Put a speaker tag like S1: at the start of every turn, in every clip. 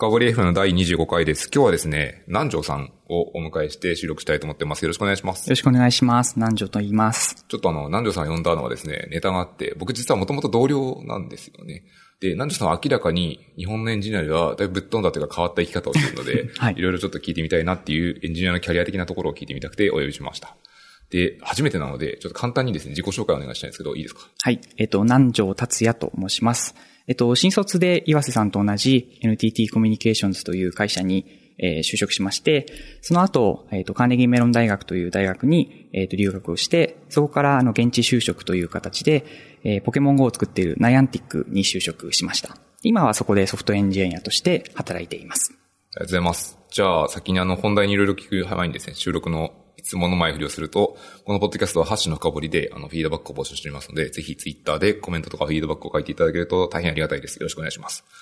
S1: 深掘り F の第25回です。今日はですね、南條さんをお迎えして収録したいと思ってます。よろしくお願いします。
S2: よろしくお願いします。南條と言います。
S1: ちょっとあの、南條さん呼んだのはですね、ネタがあって、僕実はもともと同僚なんですよね。で、南條さんは明らかに日本のエンジニアではだいぶぶっ飛んだというか変わった生き方をしているので、
S2: はい
S1: いろいろちょっと聞いてみたいなっていうエンジニアのキャリア的なところを聞いてみたくてお呼びしました。で、初めてなので、ちょっと簡単にですね、自己紹介をお願いしたいんですけど、いいですか？
S2: はい。えっ、と、南條達也と申します。えっ、と、新卒で岩瀬さんと同じ NTT コミュニケーションズという会社に、えー就職しまして、その後、えっ、と、カーネギーメロン大学という大学に、えっ、と、留学をして、そこから、あの、現地就職という形で、えーポケモン GO を作っているナイアンティックに就職しました。今はそこでソフトエンジニアとして働いています。
S1: ありがとうございます。じゃあ、先にあの、本題にいろいろ聞く前にですね、収録の質問の前振りをすると、このポッドキャストはハッシュの深掘りで、あの、フィードバックを募集しておりますので、ぜひツイッターでコメントとかフィードバックを書いていただけると大変ありがたいです。よろしくお願いします。というこ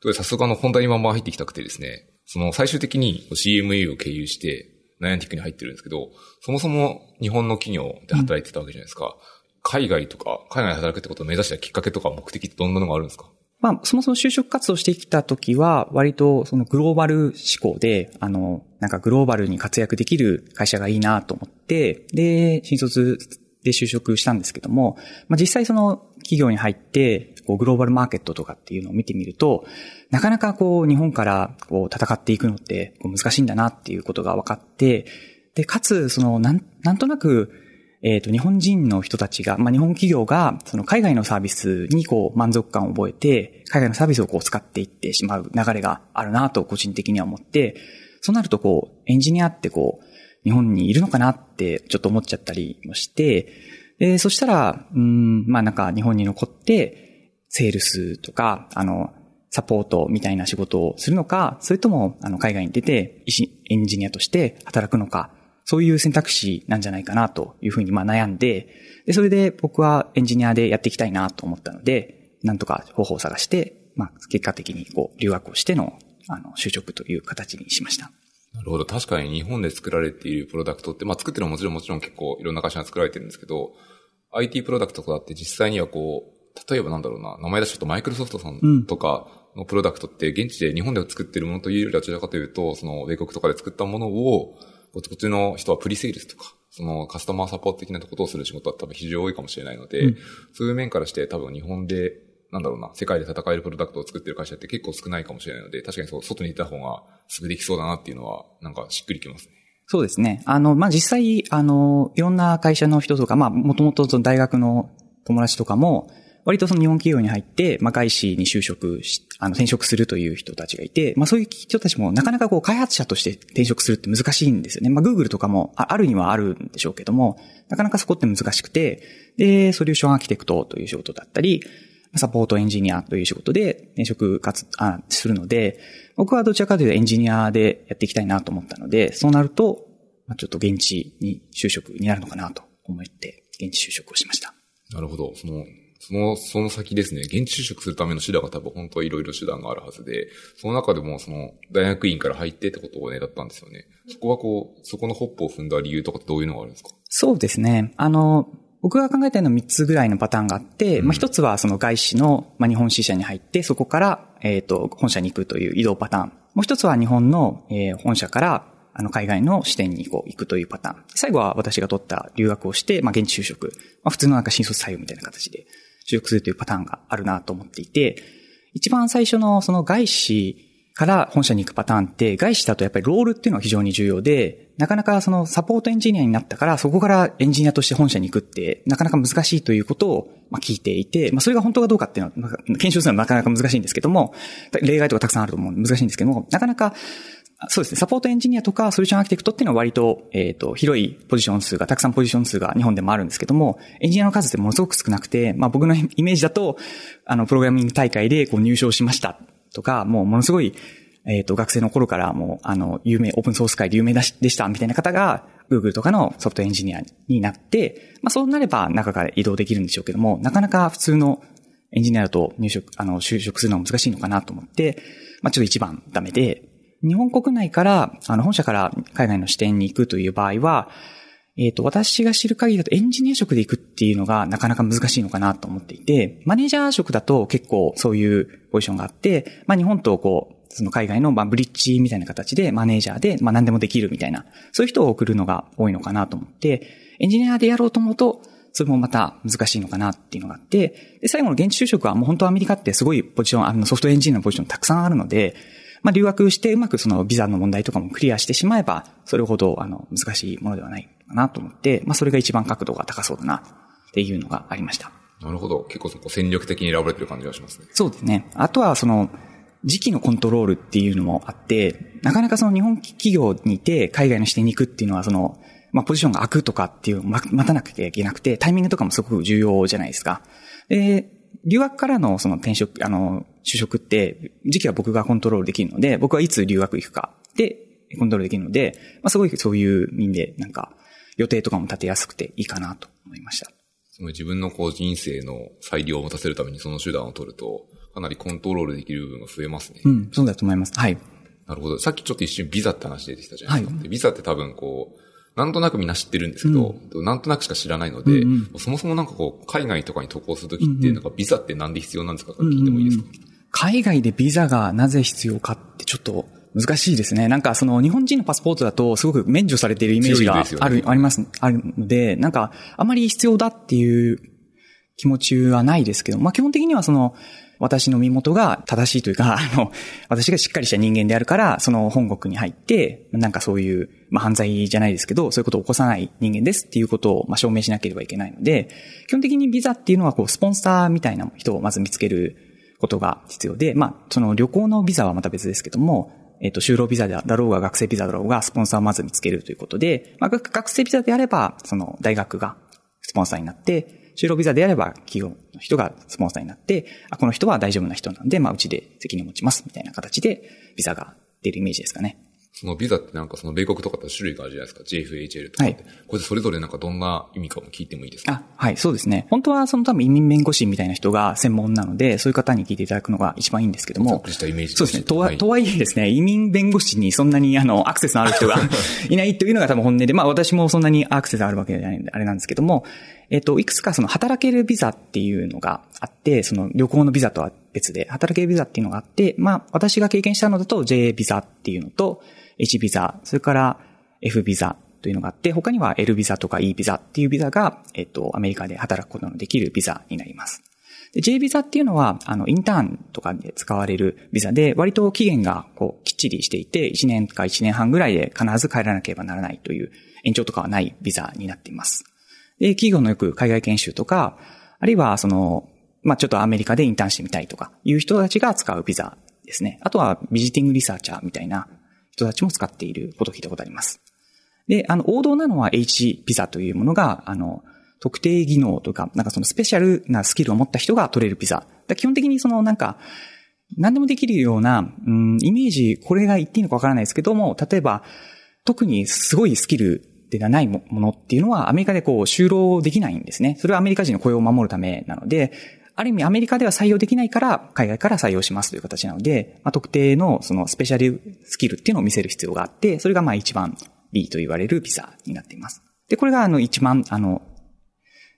S1: とで、早速あの、本題にまんま入ってきたくてですね、その、最終的に CMU を経由して、ナイアンティックに入ってるんですけど、そもそも日本の企業で働いてたわけじゃないですか。海外とか、海外で働くってことを目指したきっかけとか目的ってどんなのがあるんですか？
S2: まあ、そもそも就職活動してきたときは、割とそのグローバル志向で、あの、なんかグローバルに活躍できる会社がいいなと思って、で、新卒で就職したんですけども、まあ実際その企業に入って、こうグローバルマーケットとかっていうのを見てみると、なかなかこう日本からこう戦っていくのってこう難しいんだなっていうことが分かって、で、かつ、その、なん、なんとなく、えっ、と、日本人の人たちが、まあ、日本企業が、その海外のサービスにこう満足感を覚えて、海外のサービスをこう使っていってしまう流れがあるなと個人的には思って、そうなるとこう、エンジニアってこう、日本にいるのかなってちょっと思っちゃったりもして、で、そしたら、うん、まあなんか日本に残って、セールスとか、あの、サポートみたいな仕事をするのか、それとも、あの、海外に出て、エンジニアとして働くのか、そういう選択肢なんじゃないかなというふうにまあ悩んで、で、それで僕はエンジニアでやっていきたいなと思ったので、なんとか方法を探して、まあ結果的にこう留学をしての、あの、就職という形にしました。
S1: なるほど。確かに日本で作られているプロダクトって、まあ作ってるのはもちろんもちろん結構いろんな会社が作られてるんですけど、IT プロダクトとかって実際にはこう、例えばなんだろうな、名前出しちゃうとマイクロソフトさんとかのプロダクトって現地で日本で作ってるものというよりはどちらかというと、その米国とかで作ったものを、こっちの人はプリセールスとか、そのカスタマーサポート的なことをする仕事は多分非常に多いかもしれないので、
S2: うん
S1: そういう面からして多分日本で、なんだろうな、世界で戦えるプロダクトを作ってる会社って結構少ないかもしれないので、確かにそう、外にいた方がすぐできそうだなっていうのは、なんかしっくりきますね。
S2: そうですね。あの、まあ、実際、あの、いろんな会社の人とか、まあ、もともとその大学の友達とかも、割とその日本企業に入って、まあ、外資に就職し、あの、転職するという人たちがいて、まあ、そういう人たちもなかなかこう、開発者として転職するって難しいんですよね。まあ、Google とかもあるにはあるんでしょうけども、なかなかそこって難しくて、で、ソリューションアーキテクトという仕事だったり、サポートエンジニアという仕事で転職活、あ、するので、僕はどちらかというとエンジニアでやっていきたいなと思ったので、そうなると、まあ、ちょっと現地に就職になるのかなと思って、現地就職をしました。
S1: なるほど。その、その、その先ですね、現地就職するための手段が多分本当はいろいろ手段があるはずで、その中でもその、大学院から入ってってことをね、だったんですよね。そこはこう、そこのホップを踏んだ理由とかってどういうのがあるんですか？
S2: そうですね。あの、僕が考えたのは3つぐらいのパターンがあって、
S1: うん
S2: まあ一つはその外資の、まあ、日本支社に入って、そこから、えっ、と、本社に行くという移動パターン。もう一つは日本の、えー本社から、あの、海外の支店にこう行くというパターン。最後は私が取った留学をして、まあ現地就職。まあ普通のなんか新卒採用みたいな形で就職するというパターンがあるなと思っていて、一番最初のその外資から本社に行くパターンって、外資だとやっぱりロールっていうのが非常に重要で、なかなかそのサポートエンジニアになったから、そこからエンジニアとして本社に行くって、なかなか難しいということを聞いていて、まあそれが本当かどうかっていうのは、検証するのはなかなか難しいんですけども、例外とかたくさんあると思う難しいんですけども、なかなか、そうですね、サポートエンジニアとかソリューションアーキテクトっていうのは割と、えっ、と、広いポジション数が、たくさんポジション数が日本でもあるんですけども、エンジニアの数ってものすごく少なくて、まあ僕のイメージだと、あの、プログラミング大会でこう入賞しましたとか、もうものすごい、えっ、と、学生の頃からもう、あの、有名、オープンソース界で有名でしたみたいな方が、Google とかのソフトエンジニアになって、まあそうなれば中から移動できるんでしょうけども、なかなか普通のエンジニアだと入職、あの、就職するのは難しいのかなと思って、まあちょっと一番ダメで、日本国内から、あの、本社から海外の支店に行くという場合は、えっ、と、私が知る限りだとエンジニア職で行くっていうのがなかなか難しいのかなと思っていて、マネージャー職だと結構そういうポジションがあって、まあ日本とこう、その海外の、まあ、ブリッジみたいな形でマネージャーで、まあ、何でもできるみたいな、そういう人を送るのが多いのかなと思って、エンジニアでやろうと思うと、それもまた難しいのかなっていうのがあって、で、最後の現地就職はもう本当アメリカってすごいポジション、あのソフトエンジニアのポジションたくさんあるので、まあ留学してうまくそのビザの問題とかもクリアしてしまえば、それほどあの難しいものではないかなと思って、まあそれが一番角度が高そうだなっていうのがありました。
S1: なるほど。結構そこ戦略的に選ばれてる感じがしますね。
S2: そうですね。あとはその、時期のコントロールっていうのもあって、なかなかその日本企業にいて海外の視点に行くっていうのはその、まあ、ポジションが空くとかっていう待たなきゃいけなくて、タイミングとかもすごく重要じゃないですか。で、留学からのその転職、あの、就職って、時期は僕がコントロールできるので、僕はいつ留学行くかで、コントロールできるので、まあ、すごいそういう意味で、なんか、予定とかも立てやすくていいかなと思いました。
S1: その自分のこう人生の裁量を持たせるためにその手段を取ると、かなりコントロールできる部分が増えますね。
S2: うん、そうだと思います。はい。
S1: なるほど。さっきちょっと一瞬ビザって話出てきたじゃないですか。はい、ビザって多分こう、なんとなくみんな知ってるんですけど、うん、なんとなくしか知らないので、うんうん、そもそもなんかこう、海外とかに渡航するときって、なんかビザってなんで必要なんですか聞いてもいいですか、うんうん、
S2: 海外でビザがなぜ必要かってちょっと難しいですね。なんかその日本人のパスポートだとすごく免除されているイメージがある、ね、あります、あるので、なんかあまり必要だっていう気持ちはないですけど、まあ基本的にはその、私の身元が正しいというか、あの、私がしっかりした人間であるから、その本国に入って、なんかそういう、まあ犯罪じゃないですけど、そういうことを起こさない人間ですっていうことを、まあ証明しなければいけないので、基本的にビザっていうのは、こう、スポンサーみたいな人をまず見つけることが必要で、まあ、その旅行のビザはまた別ですけども、えっ、と、就労ビザだろうが学生ビザだろうが、スポンサーをまず見つけるということで、まあ、学生ビザであれば、その大学がスポンサーになって、就労ビザであれば企業の人がスポンサーになって、あ、この人は大丈夫な人なんで、まあうちで責任を持ちますみたいな形でビザが出るイメージですかね。
S1: そのビザってなんかその米国とかと種類があるじゃないですか。JFHL とかって。はい。これそれぞれなんかどんな意味かも聞いてもいいですか？
S2: あ、はい、そうですね。本当はその多分移民弁護士みたいな人が専門なので、そういう方に聞いていただくのが一番いいんですけども。
S1: ざっくりしたイメージ
S2: そうですね。とは、はい、とはいえですね、移民弁護士にそんなにあの、アクセスのある人がいないというのが多分本音で、まあ私もそんなにアクセスあるわけじゃないんで、あれなんですけども、えっと、いくつかその働けるビザっていうのがあって、その旅行のビザとは別で、働けビザっていうのがあって、まあ私が経験したのだと J ビザっていうのと、H ビザ、それから F ビザというのがあって、他には L ビザとか E ビザっていうビザが、えっと、アメリカで働くことのできるビザになります。J ビザっていうのは、あの、インターンとかで使われるビザで、割と期限がこう、きっちりしていて、1年か1年半ぐらいで必ず帰らなければならないという延長とかはないビザになっています。で、企業のよく海外研修とか、あるいはその、まあ、ちょっとアメリカでインターンしてみたいとかいう人たちが使うビザですね。あとはビジティングリサーチャーみたいな人たちも使っていることを聞いたことあります。で、あの、王道なのは H ビザというものが、あの、特定技能とか、なんかそのスペシャルなスキルを持った人が取れるビザ。基本的にそのなんか、何でもできるような、うん、イメージ、これが言っていいのかわからないですけども、例えば、特にすごいスキルではないものっていうのは、アメリカでこう、就労できないんですね。それはアメリカ人の雇用を守るためなので、ある意味アメリカでは採用できないから、海外から採用しますという形なので、まあ、特定のそのスペシャルスキルっていうのを見せる必要があって、それがまあ一番 B と言われるビザになっています。で、これがあの一番、あの、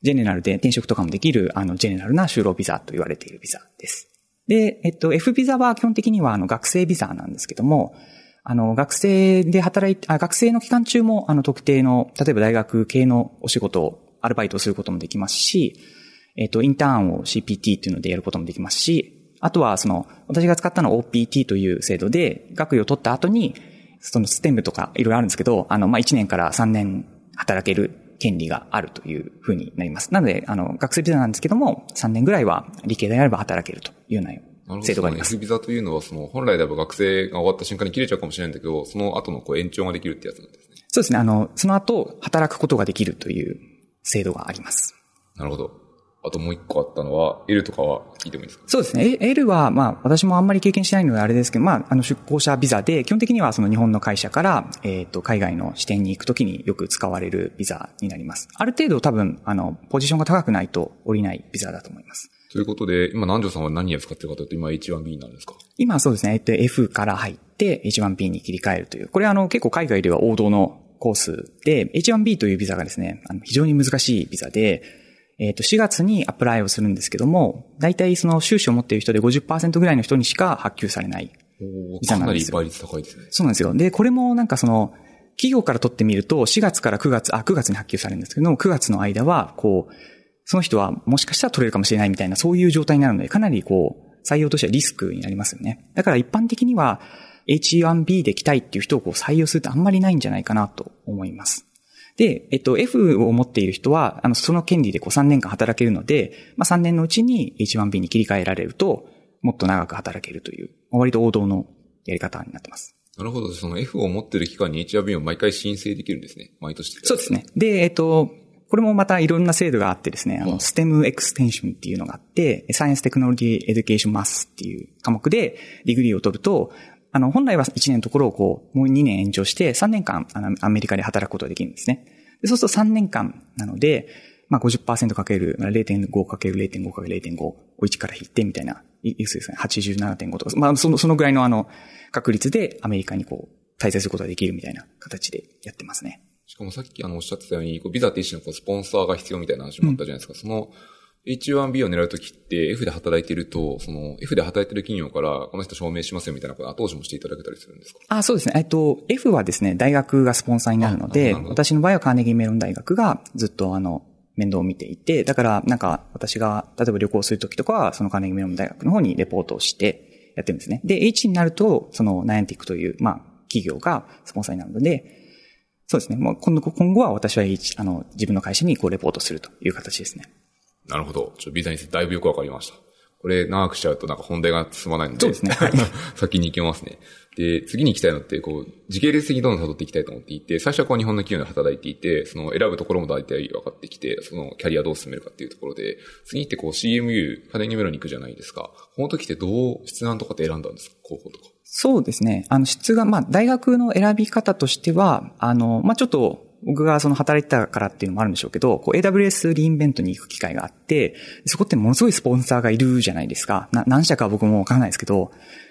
S2: ジェネラルで転職とかもできる、あの、ジェネラルな就労ビザと言われているビザです。で、えっと、F ビザは基本的にはあの学生ビザなんですけども、あの、学生で働いて、あ学生の期間中も、あの、特定の、例えば大学系のお仕事を、アルバイトをすることもできますし、えっ、と、インターンを CPT っていうのでやることもできますし、あとはその、私が使ったのは OPT という制度で、学位を取った後に、そのステムとかいろいろあるんですけど、あの、まあ、1年から3年働ける権利があるというふうになります。なので、あの、学生ビザなんですけども、3年ぐらいは理系であれば働けるというような制度があります。
S1: ビザというのは、その、本来であれば学生が終わった瞬間に切れちゃうかもしれないんだけど、その後のこう延長ができるってやつなんですね。
S2: そうですね。あの、その後、働くことができるという制度があります。
S1: なるほど。あともう一個あったのは、L とかは聞いてもいいですか？
S2: そうですね。L は、まあ、私もあんまり経験してないのであれですけど、まあ、あの、出向者ビザで、基本的にはその日本の会社から、えっ、ー、と、海外の支店に行くときによく使われるビザになります。ある程度多分、あの、ポジションが高くないと降りないビザだと思います。
S1: ということで、今南條さんは何を使ってるかというと、今 H1B なんですか？
S2: 今そうですね。えっと、F から入って H1B に切り替えるという。これはあの、結構海外では王道のコースで、H1B というビザがですね、あの非常に難しいビザで、えっ、ー、と、4月にアプライをするんですけども、大体その収支を持っている人で50%ぐらいの人にしか発給されない
S1: お
S2: ビザ
S1: かなんり
S2: なですよ
S1: 倍率高いですね。
S2: そうなんですよ。で、これもなんかその、企業から取ってみると、4月から9月、あ、9月に発給されるんですけども、9月の間は、こう、その人はもしかしたら取れるかもしれないみたいな、そういう状態になるので、かなりこう、採用としてはリスクになりますよね。だから一般的には、H1B で来たいっていう人をこう採用するってあんまりないんじゃないかなと思います。で、えっと、F を持っている人は、あの、その権利でこう3年間働けるので、まあ3年のうちに H1B に切り替えられると、もっと長く働けるという、割と王道のやり方になってます。
S1: なるほど。その F を持ってる期間に HRB を毎回申請できるんですね。毎年。
S2: そうです。ね。で、えっと、これもまたいろんな制度があってですね、あの、
S1: うん
S2: STEM エクステンションっていうのがあって、 science technology education math っていう科目で degree を取ると、あの、本来は1年のところをこう、もう2年延長して3年間、あの、アメリカで働くことができるんですね。でそうすると3年間なので、まあ50%かける、まあ0.5かける0.5かける0.5を1から引いてみたいな、いいくつですかね、87.5とか、まあその、そのぐらいのあの、確率でアメリカにこう、滞在することができるみたいな形でやってますね。
S1: しかもさっきあのおっしゃってたように、こうビザって一種のこうスポンサーが必要みたいな話もあったじゃないですか。その H1B を狙うときって F で働いてると、その F で働いてる企業からこの人証明しますよみたいなこと後押しもしていただけたりするんですか？
S2: あ、そうですね。えっと、F はですね、大学がスポンサーになるので、私の場合はカーネギーメロン大学がずっとあの、面倒を見ていて、だからなんか私が例えば旅行するときとかは、そのカーネギーメロン大学の方にレポートをしてやってるんですね。で、H になると、そのナイアンティックという、まあ、企業がスポンサーになるので、そうですね。もう今度、今後は私は H、あの、自分の会社にこうレポートするという形ですね。
S1: なるほど。ちょっとビザについてだいぶよくわかりました。これ長くしちゃうとなんか本題が進まないので。
S2: そうですねはい
S1: 先に行きますね。で、次に行きたいのって、こう、時系列的にどんどん辿っていきたいと思っていて、最初はこう日本の企業で働いていて、その選ぶところも大体分かってきて、そのキャリアどう進めるかっていうところで、次ってこう CMU、カネニメロに行くじゃないですか。この時ってどう質難とかって選んだんですか？候補とか。
S2: そうですね。あの、質が、まあ、大学の選び方としては、あの、まあ、ちょっと、僕がその働いてたからっていうのもあるんでしょうけど、こう AWS リインベントに行く機会があって、そこってものすごいスポンサーがいるじゃないですか。な何社か僕もわからないですけど、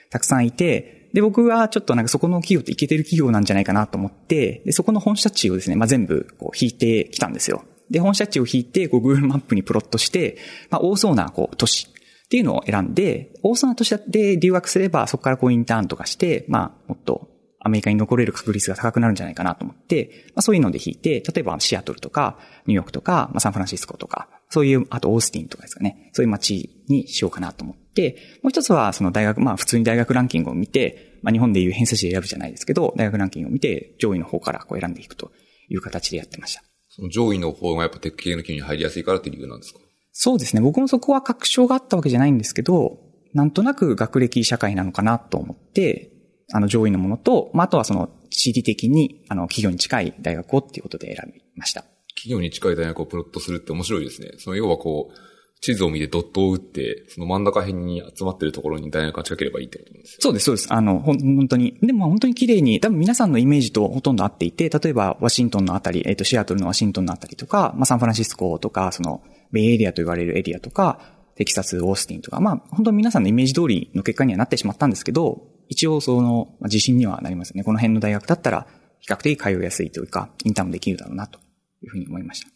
S2: たくさんいて、で、僕はちょっとなんかそこの企業っていけてる企業なんじゃないかなと思って、で、そこの本社地をですね、まあ、全部こう引いてきたんですよ。で、本社地を引いて、こう Google マップにプロットして、まあ、多そうなこう都市っていうのを選んで、多そうな都市で留学すれば、そこからこうインターンとかして、まあ、もっとアメリカに残れる確率が高くなるんじゃないかなと思って、まあそういうので引いて、例えばシアトルとか、ニューヨークとか、まあサンフランシスコとか、そういう、あとオースティンとかですかね、そういう街にしようかなと思って、もう一つはその大学、まあ普通に大学ランキングを見て、まあ日本でいう偏差値で選ぶじゃないですけど、大学ランキングを見て、上位の方からこう選んでいくという形でやってました。
S1: その上位の方がやっぱテック系の企業に入りやすいからっていう理由なんですか？
S2: そうですね。僕もそこは確証があったわけじゃないんですけど、なんとなく学歴社会なのかなと思って、あの上位のものと、まあ、あとはその地理的に、あの企業に近い大学をっていうことで選びました。
S1: 企業に近い大学をプロットするって面白いですね。その要はこう、地図を見てドットを打って、その真ん中辺に集まってるところに大学が近ければいいってことですよ。
S2: そうです、そうです。あの、ほん本当に。でも本当に綺麗に、多分皆さんのイメージとほとんど合っていて、例えばワシントンのあたり、えっ、と、シアトルのワシントンのあたりとか、まあ、サンフランシスコとか、その、ベイエリアと言われるエリアとか、テキサス、オースティンとか、まあ、本当に皆さんのイメージ通りの結果にはなってしまったんですけど、一応その、まあ自信にはなりますね。この辺の大学だったら、比較的通いやすいというか、インターンもできるだろうな、というふうに思いました。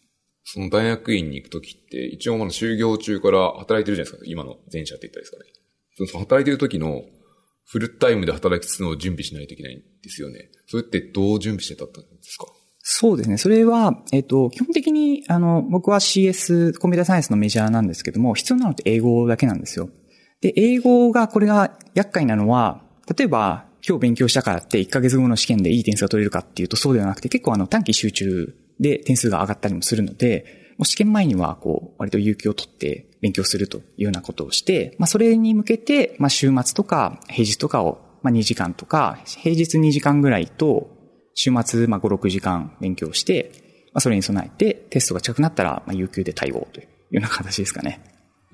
S1: その大学院に行くときって、一応まだ就業中から働いてるじゃないですか。今の前者って言ったらいいですかね。その働いてる時のフルタイムで働きつつの準備しないといけないんですよね。それってどう準備してたんですか？
S2: そうですね。それは、えっ、と、基本的に、あの、僕は CS、コンピューターサイエンスのメジャーなんですけども、必要なのって英語だけなんですよ。で、英語が、これが厄介なのは、例えば、今日勉強したからって1ヶ月後の試験でいい点数が取れるかっていうとそうではなくて、結構あの短期集中で点数が上がったりもするので、もう試験前にはこう、割と有給を取って勉強するというようなことをして、まあそれに向けて、まあ週末とか平日とかを、まあ2時間とか、平日2時間ぐらいと、週末まあ5、6時間勉強して、まあそれに備えてテストが近くなったら、まあ有給で対応というような形ですかね。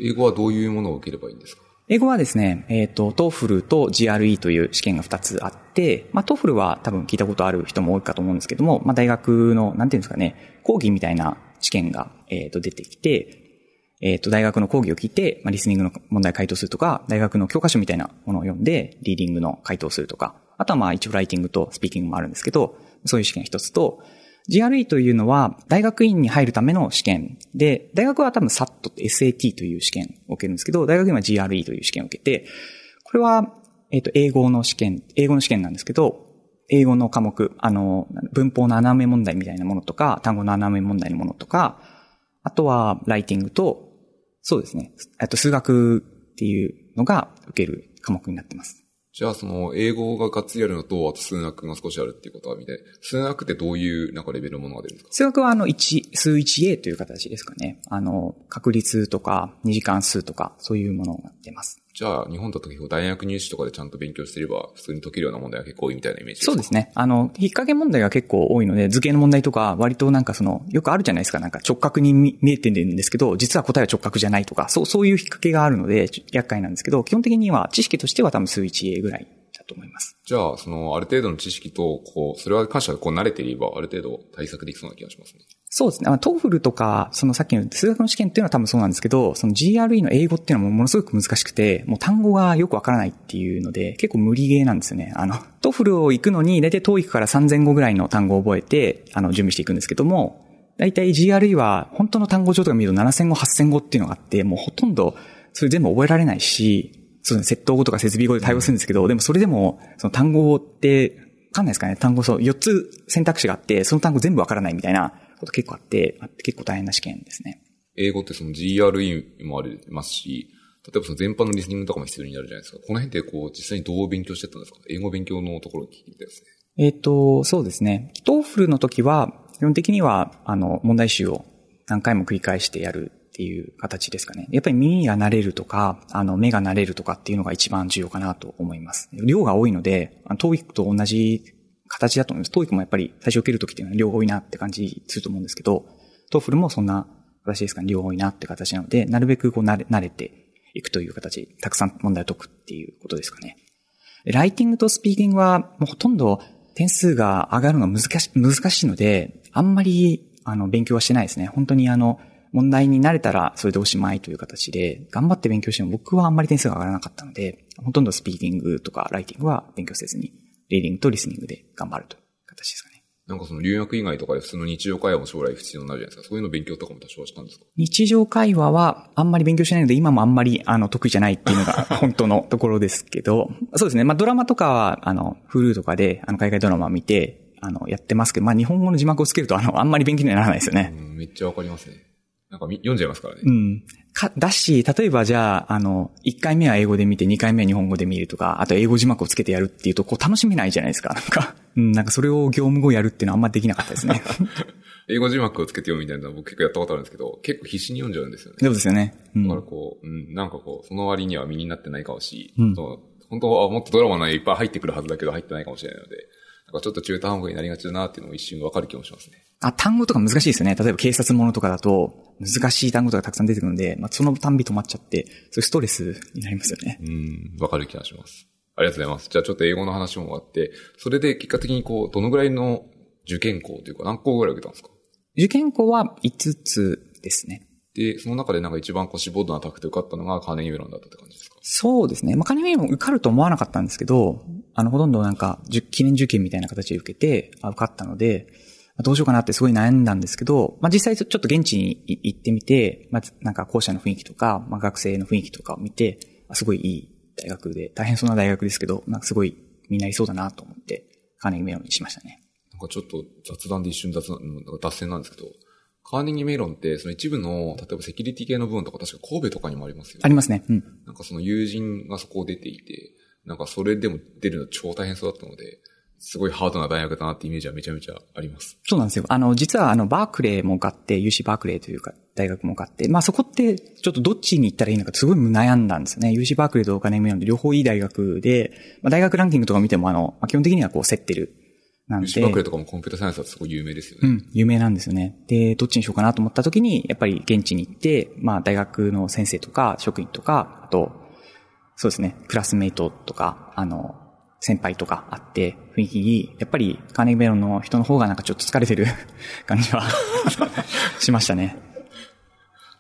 S1: 英語はどういうものを受ければいいんですか？
S2: 英語はですね、えっ、と、TOEFL と GRE という試験が2つあって、まあ、TOEFL は多分聞いたことある人も多いかと思うんですけども、まあ、大学の、なんていうんですかね、講義みたいな試験が、えっ、と、出てきて、えっ、と、大学の講義を聞いて、まあ、リスニングの問題回答するとか、大学の教科書みたいなものを読んで、リーディングの回答するとか、あとはまあ、一応ライティングとスピーキングもあるんですけど、そういう試験が一つと、GRE というのは、大学院に入るための試験で、大学は多分 SAT って SAT という試験を受けるんですけど、大学院は GRE という試験を受けて、これは、えっ、と、英語の試験、英語の試験なんですけど、英語の科目、あの、文法の穴埋め問題みたいなものとか、単語の穴埋め問題のものとか、あとは、ライティングと、そうですね、あと数学っていうのが受ける科目になってます。
S1: じゃあ、その、英語ががっつりあるのと、あと数学が少しあるっていうことは見て、数学ってどういう、なんかレベルのものが出るんですか？
S2: 数学はあの、1、数 1A という形ですかね。あの、確率とか、二次関数とか、そういうものが出ます。
S1: じゃあ、日本だと結構大学入試とかでちゃんと勉強してれば、普通に解けるような問題が結構多いみたいなイメージですか？
S2: そうですね。あの、引っ掛け問題が結構多いので、図形の問題とか、割となんかその、よくあるじゃないですか。なんか直角に見えてるんですけど、実は答えは直角じゃないとか、そう、そういう引っ掛けがあるので、厄介なんですけど、基本的には知識としては多分数 1A ぐらいと思います。
S1: じゃあ、その、ある程度の知識と、こう、それは関してはこう慣れていれば、ある程度対策できそうな気がしますね。
S2: そうですね。 TOEFL とか、そのさっきの数学の試験っていうのは多分そうなんですけど、その GRE の英語っていうのもものすごく難しくて、もう単語がよくわからないっていうので、結構無理ゲーなんですよね。あの、 TOEFL を行くのに、大体 TOEIC から3000語ぐらいの単語を覚えて、あの、準備していくんですけども、大体 GRE は本当の単語帳とか見ると7000語、8000語っていうのがあって、もうほとんどそれ全部覚えられないし、そうですね、接頭語とか接尾語で対応するんですけど、でもそれでも、その単語って、わかんないですかね単語そう、4つ選択肢があって、その単語全部わからないみたいなこと結構あって、あ結構大変な試験ですね。
S1: 英語ってその GRE もありますし、例えばその全般のリスニングとかも必要になるじゃないですか。この辺ってこう、実際にどう勉強してったんですか？英語勉強のところを聞いてみたいですね。
S2: えっ、と、そうですね。 TOEFL の時は、基本的には、あの、問題集を何回も繰り返してやるっていう形ですかね。やっぱり耳が慣れるとか、あの、目が慣れるとかっていうのが一番重要かなと思います。量が多いので、あの TOEIC と同じ形だと思います。TOEIC もやっぱり最初受ける時っていうのは量多いなって感じすると思うんですけど、 TOEFL もそんな形ですかね。量多いなって形なので、なるべくこう慣れ慣れていくという形、たくさん問題を解くっていうことですかね。ライティングとスピーキングはもうほとんど点数が上がるのが難し難しいので、あんまりあの勉強はしてないですね。本当にあの、問題に慣れたらそれでおしまいという形で、頑張って勉強しても僕はあんまり点数が上がらなかったので、ほとんどスピーキングとかライティングは勉強せずに、リーディングとリスニングで頑張るという形ですかね。
S1: なんかその留学以外とかで普通の日常会話も将来必要になるじゃないですか。そういうの勉強とかも多少はしたんですか？
S2: 日常会話はあんまり勉強してないので、今もあんまりあの得意じゃないっていうのが 本当のところですけど、そうですね。まあドラマとかは、あの、フルーとかで、あの、海外ドラマを見て、あの、やってますけど、まあ日本語の字幕をつけると、あの、あんまり勉強にはならないですよね。
S1: うん、めっちゃわかりますね。なんかみ読んじゃいますからね。
S2: うん。か、だし、例えばじゃあ、あの、1回目は英語で見て、2回目は日本語で見るとか、あと英語字幕をつけてやるっていうと、こう楽しめないじゃないですか。なんか、うん、なんかそれを業務後やるっていうのはあんまできなかったですね。
S1: 英語字幕をつけて読むみたいなのは僕結構やったことあるんですけど、結構必死に読んじゃうんですよね。
S2: そうですよね。う
S1: だから
S2: ん。
S1: こう、うん、なんかこう、その割には身になってないかもし、
S2: うん
S1: 本当はもっとドラマのいっぱい入ってくるはずだけど入ってないかもしれないので、なんかちょっと中途半端になりがちだなっていうのも一瞬わかる気もしますね。
S2: あ、単語とか難しいですよね。例えば警察ものとかだと、難しい単語とかたくさん出てくるので、まあ、そのたんび止まっちゃって、そういうストレスになりますよね。
S1: うん、わかる気がします。ありがとうございます。じゃあちょっと英語の話もあって、それで結果的にこう、どのぐらいの受験校というか何校ぐらい受けたんですか？
S2: 受験校は5つですね。
S1: で、その中でなんか一番こう志望度が高くて受かったのがカーネギーメロンだったって感じですか？
S2: そうですね。まあ、カネミも受かると思わなかったんですけど、あの、ほとんどなんか、記念受験みたいな形で受けて、あ受かったので、まあどうしようかなってすごい悩んだんですけど、まあ、実際ちょっと現地に行ってみて、まずなんか校舎の雰囲気とか、まあ、学生の雰囲気とかを見て、あすごいいい大学で、大変そうな大学ですけど、なんかすごいみんないそうだなと思って、カーネギーメロンにしましたね。
S1: なんかちょっと雑談で一瞬雑談、脱線なんですけど、カーネギーメロンってその一部の、例えばセキュリティ系の部分とか確か神戸とかにもありますよね。
S2: ありますね。うん。
S1: なんかその友人がそこを出ていて、なんかそれでも出るの超大変そうだったので、すごいハードな大学だなってイメージはめちゃめちゃあります。
S2: そうなんですよ。あの、実はあの、バークレーも受かって、UC バークレーというか、大学も受かって、まあそこって、ちょっとどっちに行ったらいいのかすごい悩んだんですよね。UC バークレーとお金メロンで両方いい大学で、まあ大学ランキングとか見てもあの、まあ基本的にはこう競ってる。なんで。
S1: ユシバクレとかもコンピュータサイエンスはすごい有名ですよね。
S2: うん、有名なんですよね。で、どっちにしようかなと思った時に、やっぱり現地に行って、まあ大学の先生とか職員とか、あと、そうですね、クラスメイトとか、あの、先輩とかあって、雰囲気いい。やっぱりカーネギーメロンの人の方がなんかちょっと疲れてる 感じは しましたね。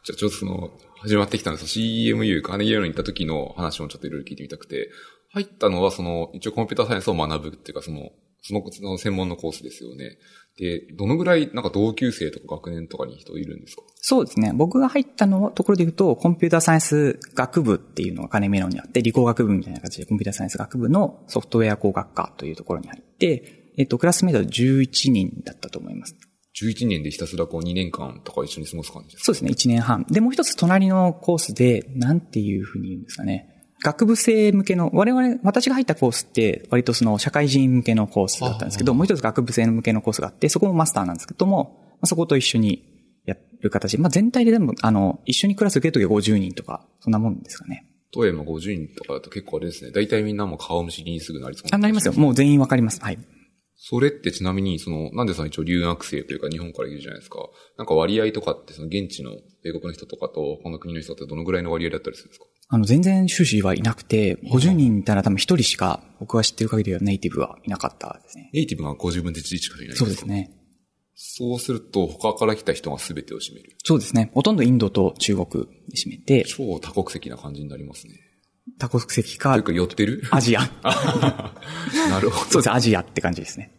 S1: じゃあちょっとその、始まってきたんです CMU、カーネギーメロンに行った時の話もちょっといろいろ聞いてみたくて、入ったのはその、一応コンピューターサイエンスを学ぶっていうか、その、その専門のコースですよね。で、どのぐらい、なんか同級生とか学年とかに人いるんですか？
S2: そうですね。僕が入ったのは、ところで言うと、コンピューターサイエンス学部っていうのが金メロンにあって、理工学部みたいな形でコンピューターサイエンス学部のソフトウェア工学科というところに入って、えっと、クラスメイトは11人だったと思います。
S1: 11年でひたすらこう2年間とか一緒に過ごす感じですか？
S2: そうですね、1年半。で、もう一つ隣のコースで、なんていうふうに言うんですかね。学部生向けの、我々、私が入ったコースって、割とその社会人向けのコースだったんですけど、もう一つ学部生向けのコースがあって、そこもマスターなんですけども、そこと一緒にやる形。まあ、全体ででも、あの、一緒にクラス受けるときは50人とか、そんなもんですかね。
S1: 当園も50人とかだと結構あれですね。大体みんなも顔見知りにすぐなりそう
S2: な。あ、なりますよ。もう全員わかります。はい。
S1: それってちなみに、その、なんでさん一応留学生というか日本からいるじゃないですか。なんか割合とかってその現地の米国の人とかとこの国の人ってどのぐらいの割合だったりするんですか？
S2: あの、全然修士はいなくて、50人いたら多分1人しか、僕は知ってる限りではネイティブはいなかったですね。
S1: ネイティブが50分の1しかいない
S2: そうですね。
S1: そうすると、他から来た人が全てを占める。
S2: そうですね。ほとんどインドと中国で占めて。
S1: 超多国籍な感じになりますね。
S2: 多国籍か。
S1: というか、寄ってる？
S2: アジア。
S1: なるほど。
S2: そうです、アジアって感じですね。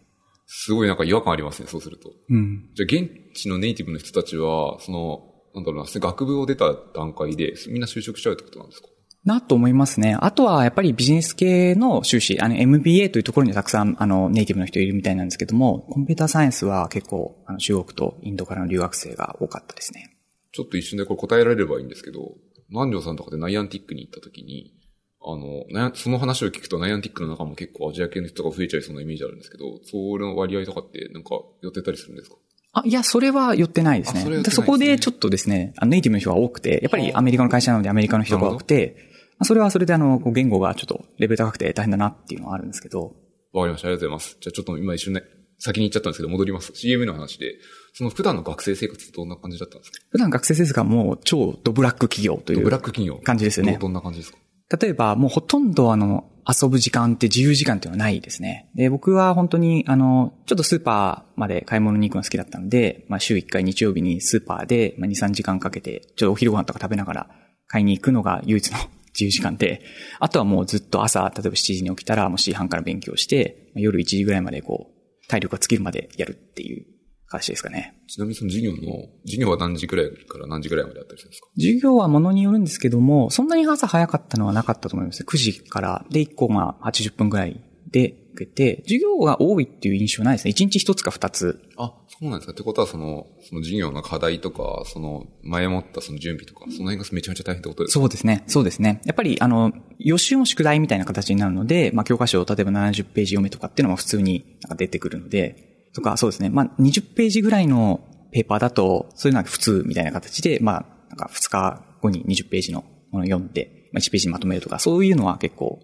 S1: すごいなんか違和感ありますね、そうすると。
S2: うん。
S1: じゃあ、現地のネイティブの人たちは、その、なんだろうな、学部を出た段階で、みんな就職しちゃうってことなんですか？
S2: なと思いますね。あとはやっぱりビジネス系の修士、あの MBA というところにたくさんあのネイティブの人いるみたいなんですけども、コンピューターサイエンスは結構あの中国とインドからの留学生が多かったですね。
S1: ちょっと一瞬でこれ答えられればいいんですけど、南條さんとかでナイアンティックに行った時に、あの、その話を聞くとナイアンティックの中も結構アジア系の人が増えちゃいそうなイメージあるんですけど、その割合とかってなんか寄ってたりするんですか？
S2: あ、いや、それは寄ってないですね。そ、ね、そこでちょっとですね、ネイティブの人が多くて、やっぱりアメリカの会社なのでアメリカの人が多くて、それはそれであの、言語がちょっとレベル高くて大変だなっていうのはあるんですけど。
S1: わかりました。ありがとうございます。じゃあちょっと今一瞬ね、先に言っちゃったんですけど、戻ります。CM の話で、その普段の学生生活ってどんな感じだったんですか？
S2: 普段学生生活がもう超ドブラック企業という。ド
S1: ブラック企業
S2: 感じですよね。
S1: どんな感じですか？
S2: 例えばもうほとんどあの、遊ぶ時間って自由時間っていうのはないですね。で、僕は本当にあの、ちょっとスーパーまで買い物に行くの好きだったので、まあ週1回日曜日にスーパーで、まあ、2、3時間かけて、ちょっとお昼ご飯とか食べながら買いに行くのが唯一の 自由時間で、あとはもうずっと朝、例えば7時に起きたらもう4時半から勉強して、夜1時ぐらいまでこう、体力が尽きるまでやるっていう形ですかね。
S1: ちなみにその授業の、授業は何時ぐらいから何時ぐらいまであったりするんですか？
S2: 授業はものによるんですけども、そんなに朝早かったのはなかったと思います。9時から、で、1個が80分ぐらいで、けて、授業が多いっていう印象ないですね。1日1つか2つ。
S1: あ、そうなんですか。ってことは、その、その授業の課題とか、その、前もったその準備とか、その辺がめちゃめちゃ大変ってことです
S2: か？そうですね。そうですね。やっぱり、あの、予習の宿題みたいな形になるので、まあ、教科書を例えば70ページ読めとかっていうのも普通になんか出てくるので、とか、そうですね。まあ、20ページぐらいのペーパーだと、そういうのは普通みたいな形で、まあ、なんか2日後に20ページのものを読んで、まあ、1ページにまとめるとか、そういうのは結構、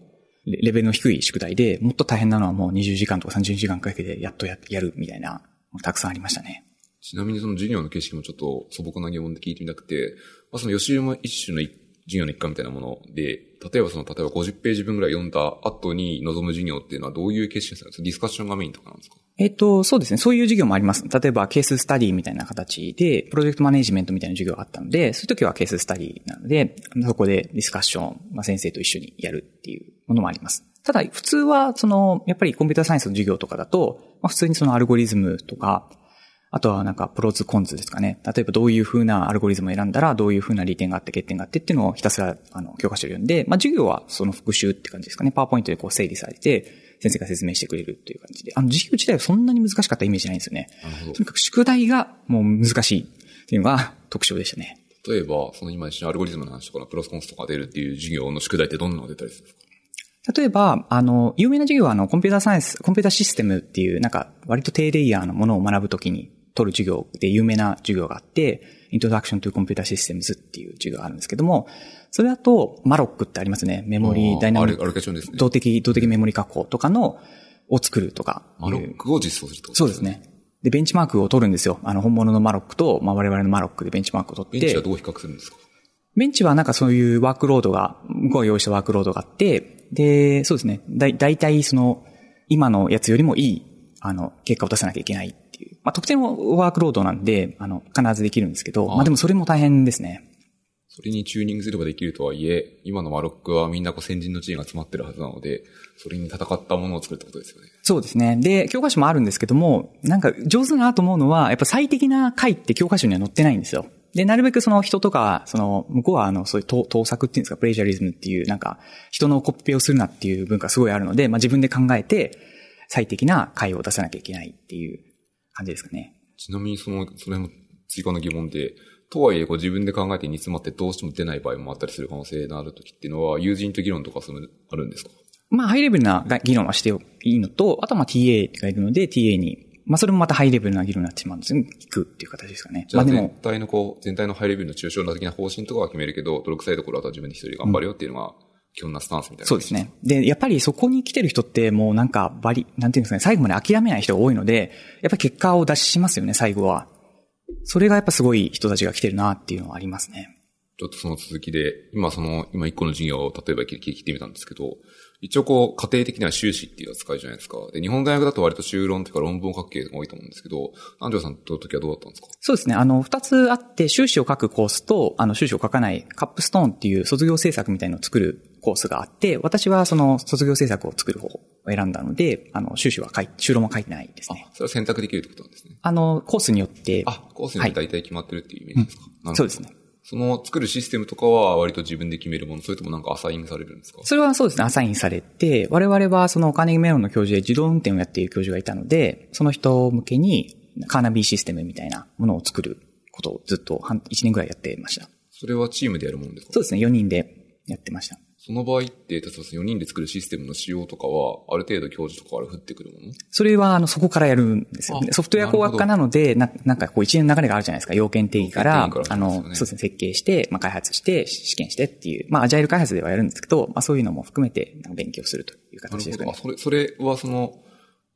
S2: レベルの低い宿題で、もっと大変なのはもう20時間とか30時間かけてやっとややるみたいな、たくさんありましたね。
S1: ちなみにその授業の形式もちょっと素朴な疑問で聞いてみたくて、まあ、その予習も一種の授業の一環みたいなもので、例えばその、例えば50ページ分ぐらい読んだ後に望む授業っていうのはどういう形式ですか？ディスカッションがメインとかなんですか？
S2: えっ、と、そうですね。そういう授業もあります。例えば、ケーススタディみたいな形で、プロジェクトマネジメントみたいな授業があったので、そういう時はケーススタディなので、そこでディスカッション、まあ、先生と一緒にやるっていうものもあります。ただ、普通は、その、やっぱりコンピューターサイエンスの授業とかだと、まあ、普通にそのアルゴリズムとか、あとはなんか pros cons ですかね。例えばどういう風なアルゴリズムを選んだらどういう風な利点があって欠点があってっていうのをひたすらあの教科書で読んで、まあ授業はその復習って感じですかね。パワーポイントでこう整理されて、先生が説明してくれるっていう感じで。あの授業自体はそんなに難しかったイメージないんですよね。とにかく宿題がもう難しいっていうのが 特徴でしたね。
S1: 例えば、その今一緒にアルゴリズムの話とかプロスコンスとか出るっていう授業の宿題ってどんなのが出たりするんですか？
S2: 例えば、あの、有名な授業はあの、コンピューターサイエンス、コンピューターシステムっていう、なんか、割と低レイヤーのものを学ぶときに取る授業で有名な授業があって、Introduction to Computer Systems っていう授業があるんですけども、それだと、マロックってありますね。メモリーダイナミック。動的、動的メモリ加工とかの、を作るとか。
S1: マロックを実装すると、
S2: そうですね。で、ベンチマークを取るんですよ。あの、本物のマロックと、まあ、我々のマロックでベンチマークを取って。
S1: ベンチはどう比較するんですか？
S2: ベンチはなんかそういうワークロードが、向こうが用意したワークロードがあって、で、そうですね。だ、だいたいその、今のやつよりもいい、あの、結果を出さなきゃいけないいう。まあ、特定のワークロードなんで、あの、必ずできるんですけど、まあでもそれも大変ですね。
S1: それにチューニングすればできるとはいえ、今のマロックはみんなこう先人の知恵が詰まってるはずなので、それに戦ったものを作るってことですよね。
S2: そうですね。で、教科書もあるんですけども、なんか上手だなと思うのは、やっぱ最適な回って教科書には載ってないんですよ。で、なるべくその人とか、その、向こうはあの、そういう盗盗作っていうんですか、プレイジャリズムっていう、なんか、人のコピペをするなっていう文化すごいあるので、まあ自分で考えて、最適な回を出さなきゃいけないっていう感じですかね。
S1: ちなみにその、それも追加の疑問で、とはいえ、こう自分で考えて煮詰まってどうしても出ない場合もあったりする可能性のある時っていうのは、友人と議論とかその、あるんですか？
S2: まあ、ハイレベルな議論はしていいのと、あとはまあ TA がいるので、TA に、まあそれもまたハイレベルな議論になってしまうんですよ。聞くっていう形ですかね。
S1: じゃあ全体のこう、全体のハイレベルの抽象的な方針とかは決めるけど、泥臭いところは自分で一人で頑張るよっていうのが、基本なスタンスみたいな。
S2: そうです。ね。で、やっぱりそこに来てる人ってもうなんかバリ、なんていうんですかね、最後まで諦めない人が多いので、やっぱり結果を出しますよね、最後は。それがやっぱすごい人たちが来てるなっていうのはありますね。
S1: ちょっとその続きで、今その、今一個の授業を例えば聞いてみたんですけど、一応こう、家庭的には修士っていう扱いじゃないですか。で、日本大学だと割と修論というか論文を書くケースが多いと思うんですけど、安城さんとの時はどうだったんですか？
S2: そうですね。あの、二つあって、修士を書くコースと、あの、修士を書かないカップストーンっていう卒業制作みたいのを作るコースがあって、私はその卒業制作を作る方を選んだので、あの、修士は書い、修論は書いてないですね。
S1: それは選択できるってことなんですね。
S2: あの、コースによって、
S1: あ、コースによって大体決まってるっていうイメージですか、なるほど
S2: そうですね。
S1: その作るシステムとかは割と自分で決めるもの、それともなんかアサインされるんですか？
S2: それはそうですね、アサインされて、我々はそのカーネギーメロンの教授で自動運転をやっている教授がいたので、その人向けにカーナビーシステムみたいなものを作ることをずっと半1年ぐらいやってました。
S1: それはチームでやるものですか？
S2: そうですね、4人でやってました。
S1: その場合って、例えば4人で作るシステムの仕様とかは、ある程度教授とかから降ってくるもの？
S2: それは、あの、そこからやるんですよね。
S1: あ
S2: ソフトウェア工学科なので、ななんかこう一年の流れがあるじゃないですか。要件定義から、
S1: から
S2: あの、
S1: そうですよね
S2: 設計して、まあ、開発して、試験してっていう、まあ、アジャイル開発ではやるんですけど、まあ、そういうのも含めて勉強するという。形ですかね
S1: あ、。それ、それはその、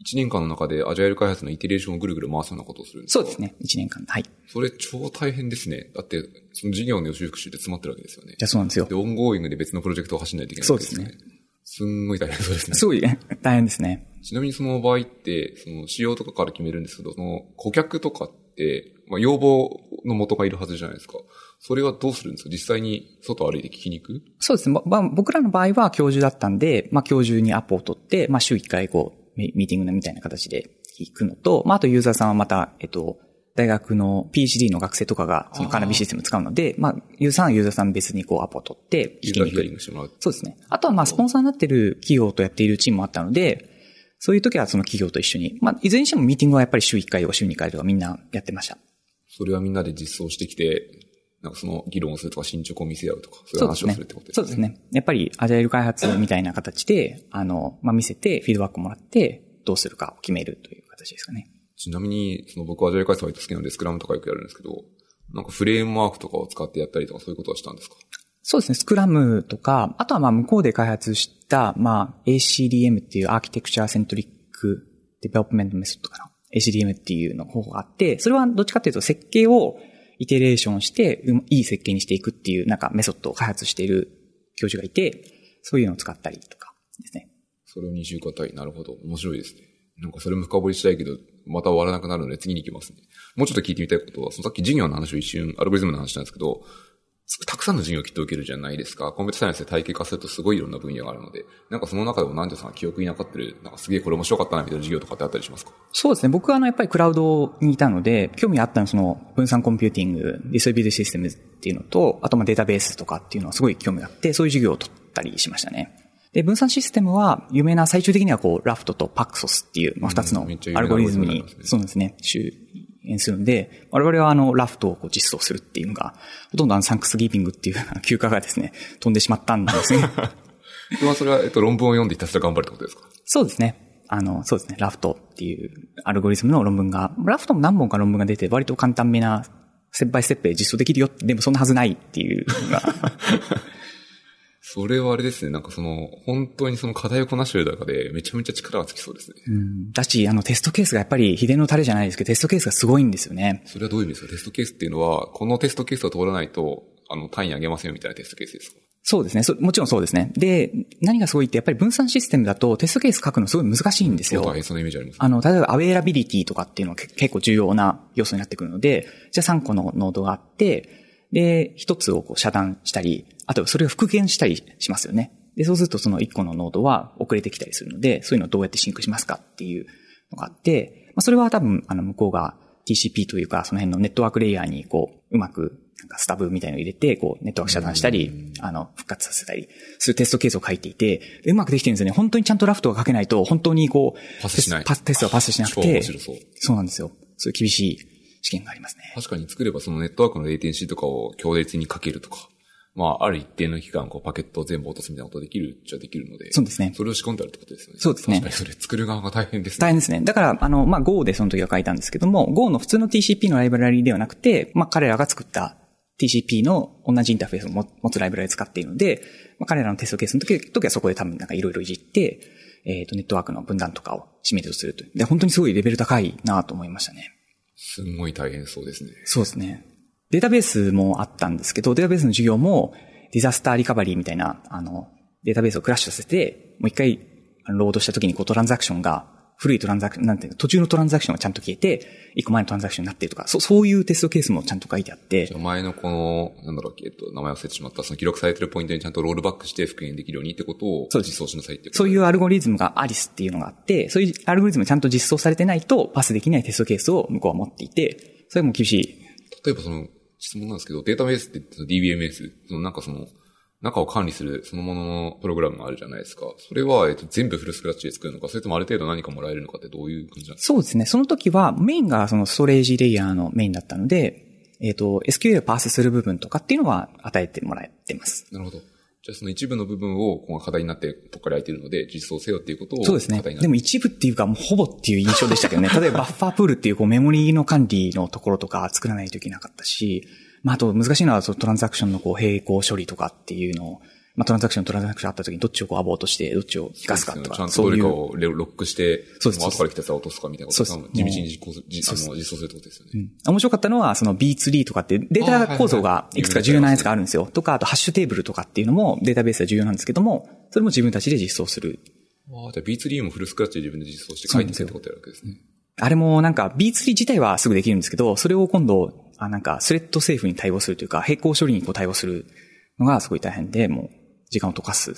S1: 1年間の中でアジャイル開発のイテレーションをぐるぐる回すようなことをするんですか？
S2: そうですね、1年間。はい。
S1: それ超大変ですね。だって、その授業の予習復習で詰まってるわけですよね。
S2: じゃあそうなんですよ
S1: で、。 ongoing で別のプロジェクトを走らないといけないわけよ
S2: そうですね。
S1: すんごい大変そうですね。
S2: すごいね 大変ですね。
S1: ちなみにその場合って、その仕様とかから決めるんですけど、その顧客とかって、まあ、要望の元がいるはずじゃないですか。それはどうするんですか実際に外歩いて聞きに行く？
S2: そうですね。ま、まあ、僕らの場合は教授だったんで、まあ、教授にアポを取って、まあ、週1回こう、ミミーティングみたいな形で聞くのと、まあ、あとユーザーさんはまた、えっと、大学の PhD の学生とかがそのカーナビシステムを使うので、まあ、ユーザーさんはユーザーさん別にこうアポを取って聞きに行く。そうですね。あとはまあ、スポンサーになってる企業とやっているチームもあったので、そういう時はその企業と一緒に、まあ、いずれにしてもミーティングはやっぱり週1回とか週2回とかみんなやってました。
S1: それはみんなで実装してきて、なんかその議論をするとか進捗を見せ合うとか、そういう話をするってことですね。
S2: そうですね。やっぱりアジャイル開発みたいな形で、あの、まあ、見せて、フィードバックもらって、どうするかを決めるという形ですかね。
S1: ちなみに、その僕はアジャイル開発割と好きなので、スクラムとかよくやるんですけど、なんかフレームワークとかを使ってやったりとかそういうことはしたんですか？
S2: そうですね。スクラムとか、あとはまあ向こうで開発した、まあ ACDM っていう Architecture Centric Development Method かな。ACDM っていうの方法があって、それはどっちかっていうと設計をイテレーションして、いい設計にしていくっていうなんかメソッドを開発している教授がいて、そういうのを使ったりとかですね。
S1: それを二重化体。なるほど。面白いですね。なんかそれも深掘りしたいけど、また終わらなくなるので次に行きますね。もうちょっと聞いてみたいことは、そのさっき授業の話を一瞬、アルゴリズムの話なんですけど、たくさんの授業をきっと受けるじゃないですか。コンピュータサイエンスで体系化するとすごいいろんな分野があるので、なんかその中でも南條さんが記憶に残ってる、なんかすげえこれ面白かったなみたいな授業とかってあったりしますか？
S2: そうですね。僕はあの、やっぱりクラウドにいたので、興味あったのはその分散コンピューティング、 distributed system っていうのと、あとまあデータベースとかっていうのはすごい興味があって、そういう授業を取ったりしましたね。で、分散システムは、有名な最終的にはこう、ラフトとパクソスっていう、まあ、二つのアルゴリズムにそうですね、するんで、我々はあの、ラフトをこう実装するっていうのが、ほとんどあの、サンクスギーピングっていう休暇がですね、飛んでしまったんですね。
S1: それはそれは、えっと、論文を読んでひたすら頑張るってことですか？
S2: そうですね。あの、そうですね。ラフトっていうアルゴリズムの論文が、ラフトも何本か論文が出て、割と簡単めな、ステップバイステップで実装できるよ。でもそんなはずないっていうのが、
S1: それはあれですね。なんかその、本当にその課題をこなしてる中で、めちゃめちゃ力がつきそうですね。
S2: うんだし、あの、テストケースがやっぱり秘伝のタレじゃないですけど、テストケースがすごいんですよね。
S1: それはどういう意味ですか？テストケースっていうのは、このテストケースを通らないと、あの、単位上げませんよみたいなテストケースですか？
S2: そうですねそ。もちろんそうですね。で、何がすごいって、やっぱり分散システムだとテストケース書くのすごい難しいんですよ。
S1: 大変そうなイメージあります。
S2: あの、例えばアウェアラビリティとかっていうのはけ結構重要な要素になってくるので、じゃあ3個のノードがあって、で、一つをこう遮断したり、あとそれを復元したりしますよね。で、そうするとその一個のノードは遅れてきたりするので、そういうのをどうやってシンクしますかっていうのがあって、まあ、それは多分、あの、向こうが TCP というか、その辺のネットワークレイヤーにこう、うまくなんかスタブみたいのを入れて、こう、ネットワーク遮断したり、あの、復活させたり、するテストケースを書いていて、うまくできてるんですよね。本当にちゃんとラフトが書けないと、本当にこう、
S1: パスしない。
S2: テストがパスしなくて、
S1: そう
S2: そうなんですよ。そういう厳しい試験がありますね。
S1: 確かに作ればそのネットワークのレイテンシーとかを強烈にかけるとか、まあ、ある一定の期間、こう、パケットを全部落とすみたいなことできるっちゃできるので。
S2: そうですね。
S1: それを仕込んであるってことですよね。
S2: そうですね。
S1: 確かにそれ作る側が大変ですね。
S2: 大変ですね。だから、あの、まあ、Go でその時は書いたんですけども、Go の普通の TCP のライブラリではなくて、まあ、彼らが作った TCP の同じインターフェースを持つライブラリを使っているので、まあ、彼らのテストケースの時時はそこで多分なんかいろいろいじって、えっ、ー、と、ネットワークの分断とかをシミュレートするとで、本当にすごいレベル高いなと思いましたね。
S1: すごい大変そうですね。
S2: そうですね。データベースもあったんですけど、データベースの授業も、ディザスターリカバリーみたいな、あの、データベースをクラッシュさせて、もう一回、ロードした時にこうトランザクションが、古いトランザクション、なんていうの、途中のトランザクションがちゃんと消えて、一個前のトランザクションになってるとか、そう、そういうテストケースもちゃんと書いてあって。
S1: 前のこの、なんだろう、えっと、名前忘れてしまった、その記録されてるポイントにちゃんとロールバックして復元できるようにってことを実装しなさいって
S2: そういうアルゴリズムがアリスっていうのがあって、そういうアルゴリズムちゃんと実装されてないとパスできないテストケースを向こうは持っていて、それも厳しい。
S1: 例えばその、質問なんですけど、データベースって DBMS、そのなんかその、中を管理するそのもののプログラムがあるじゃないですか。それは、えっと、全部フルスクラッチで作るのか、それともある程度何かもらえるのかってどういう感じなんですか？
S2: そうですね。その時はメインがそのストレージレイヤーのメインだったので、えっ、と、SQL をパースする部分とかっていうのは与えてもらえてます。
S1: なるほど。じゃあその一部の部分をこの課題になってとっかり空いてるので実装せよっていうことを
S2: そうですね。でも一部っていうかもうほぼっていう印象でしたけどね。例えばバッファープールっていうこうメモリーの管理のところとか作らないといけなかったし、まああと難しいのはそのトランザクションのこう並行処理とかっていうのをまあ、トランザクション、トランザクションあった時にどっちをこうアボートして、どっちを生かすかとか。
S1: ちゃんとどれかをロックして、そうです。後から来たやつは落とすかみたいなことを地道に実行する、実装するってことですよね。
S2: うん。面白かったのは、その B3 とかってデータ構造がいくつか重要なやつがあるんですよ。とか、あとハッシュテーブルとかっていうのもデータベースは重要なんですけども、それも自分たちで実装する。
S1: ああ、じゃあ B3 もフルスクラッチで自分で実装して書いてるってことやるわけですね。
S2: あれもなんか B3 自体はすぐできるんですけど、それを今度、あなんかスレッドセーフに対応するというか、並行処理にこう対応するのがすごい大変で、もう時間を溶かす。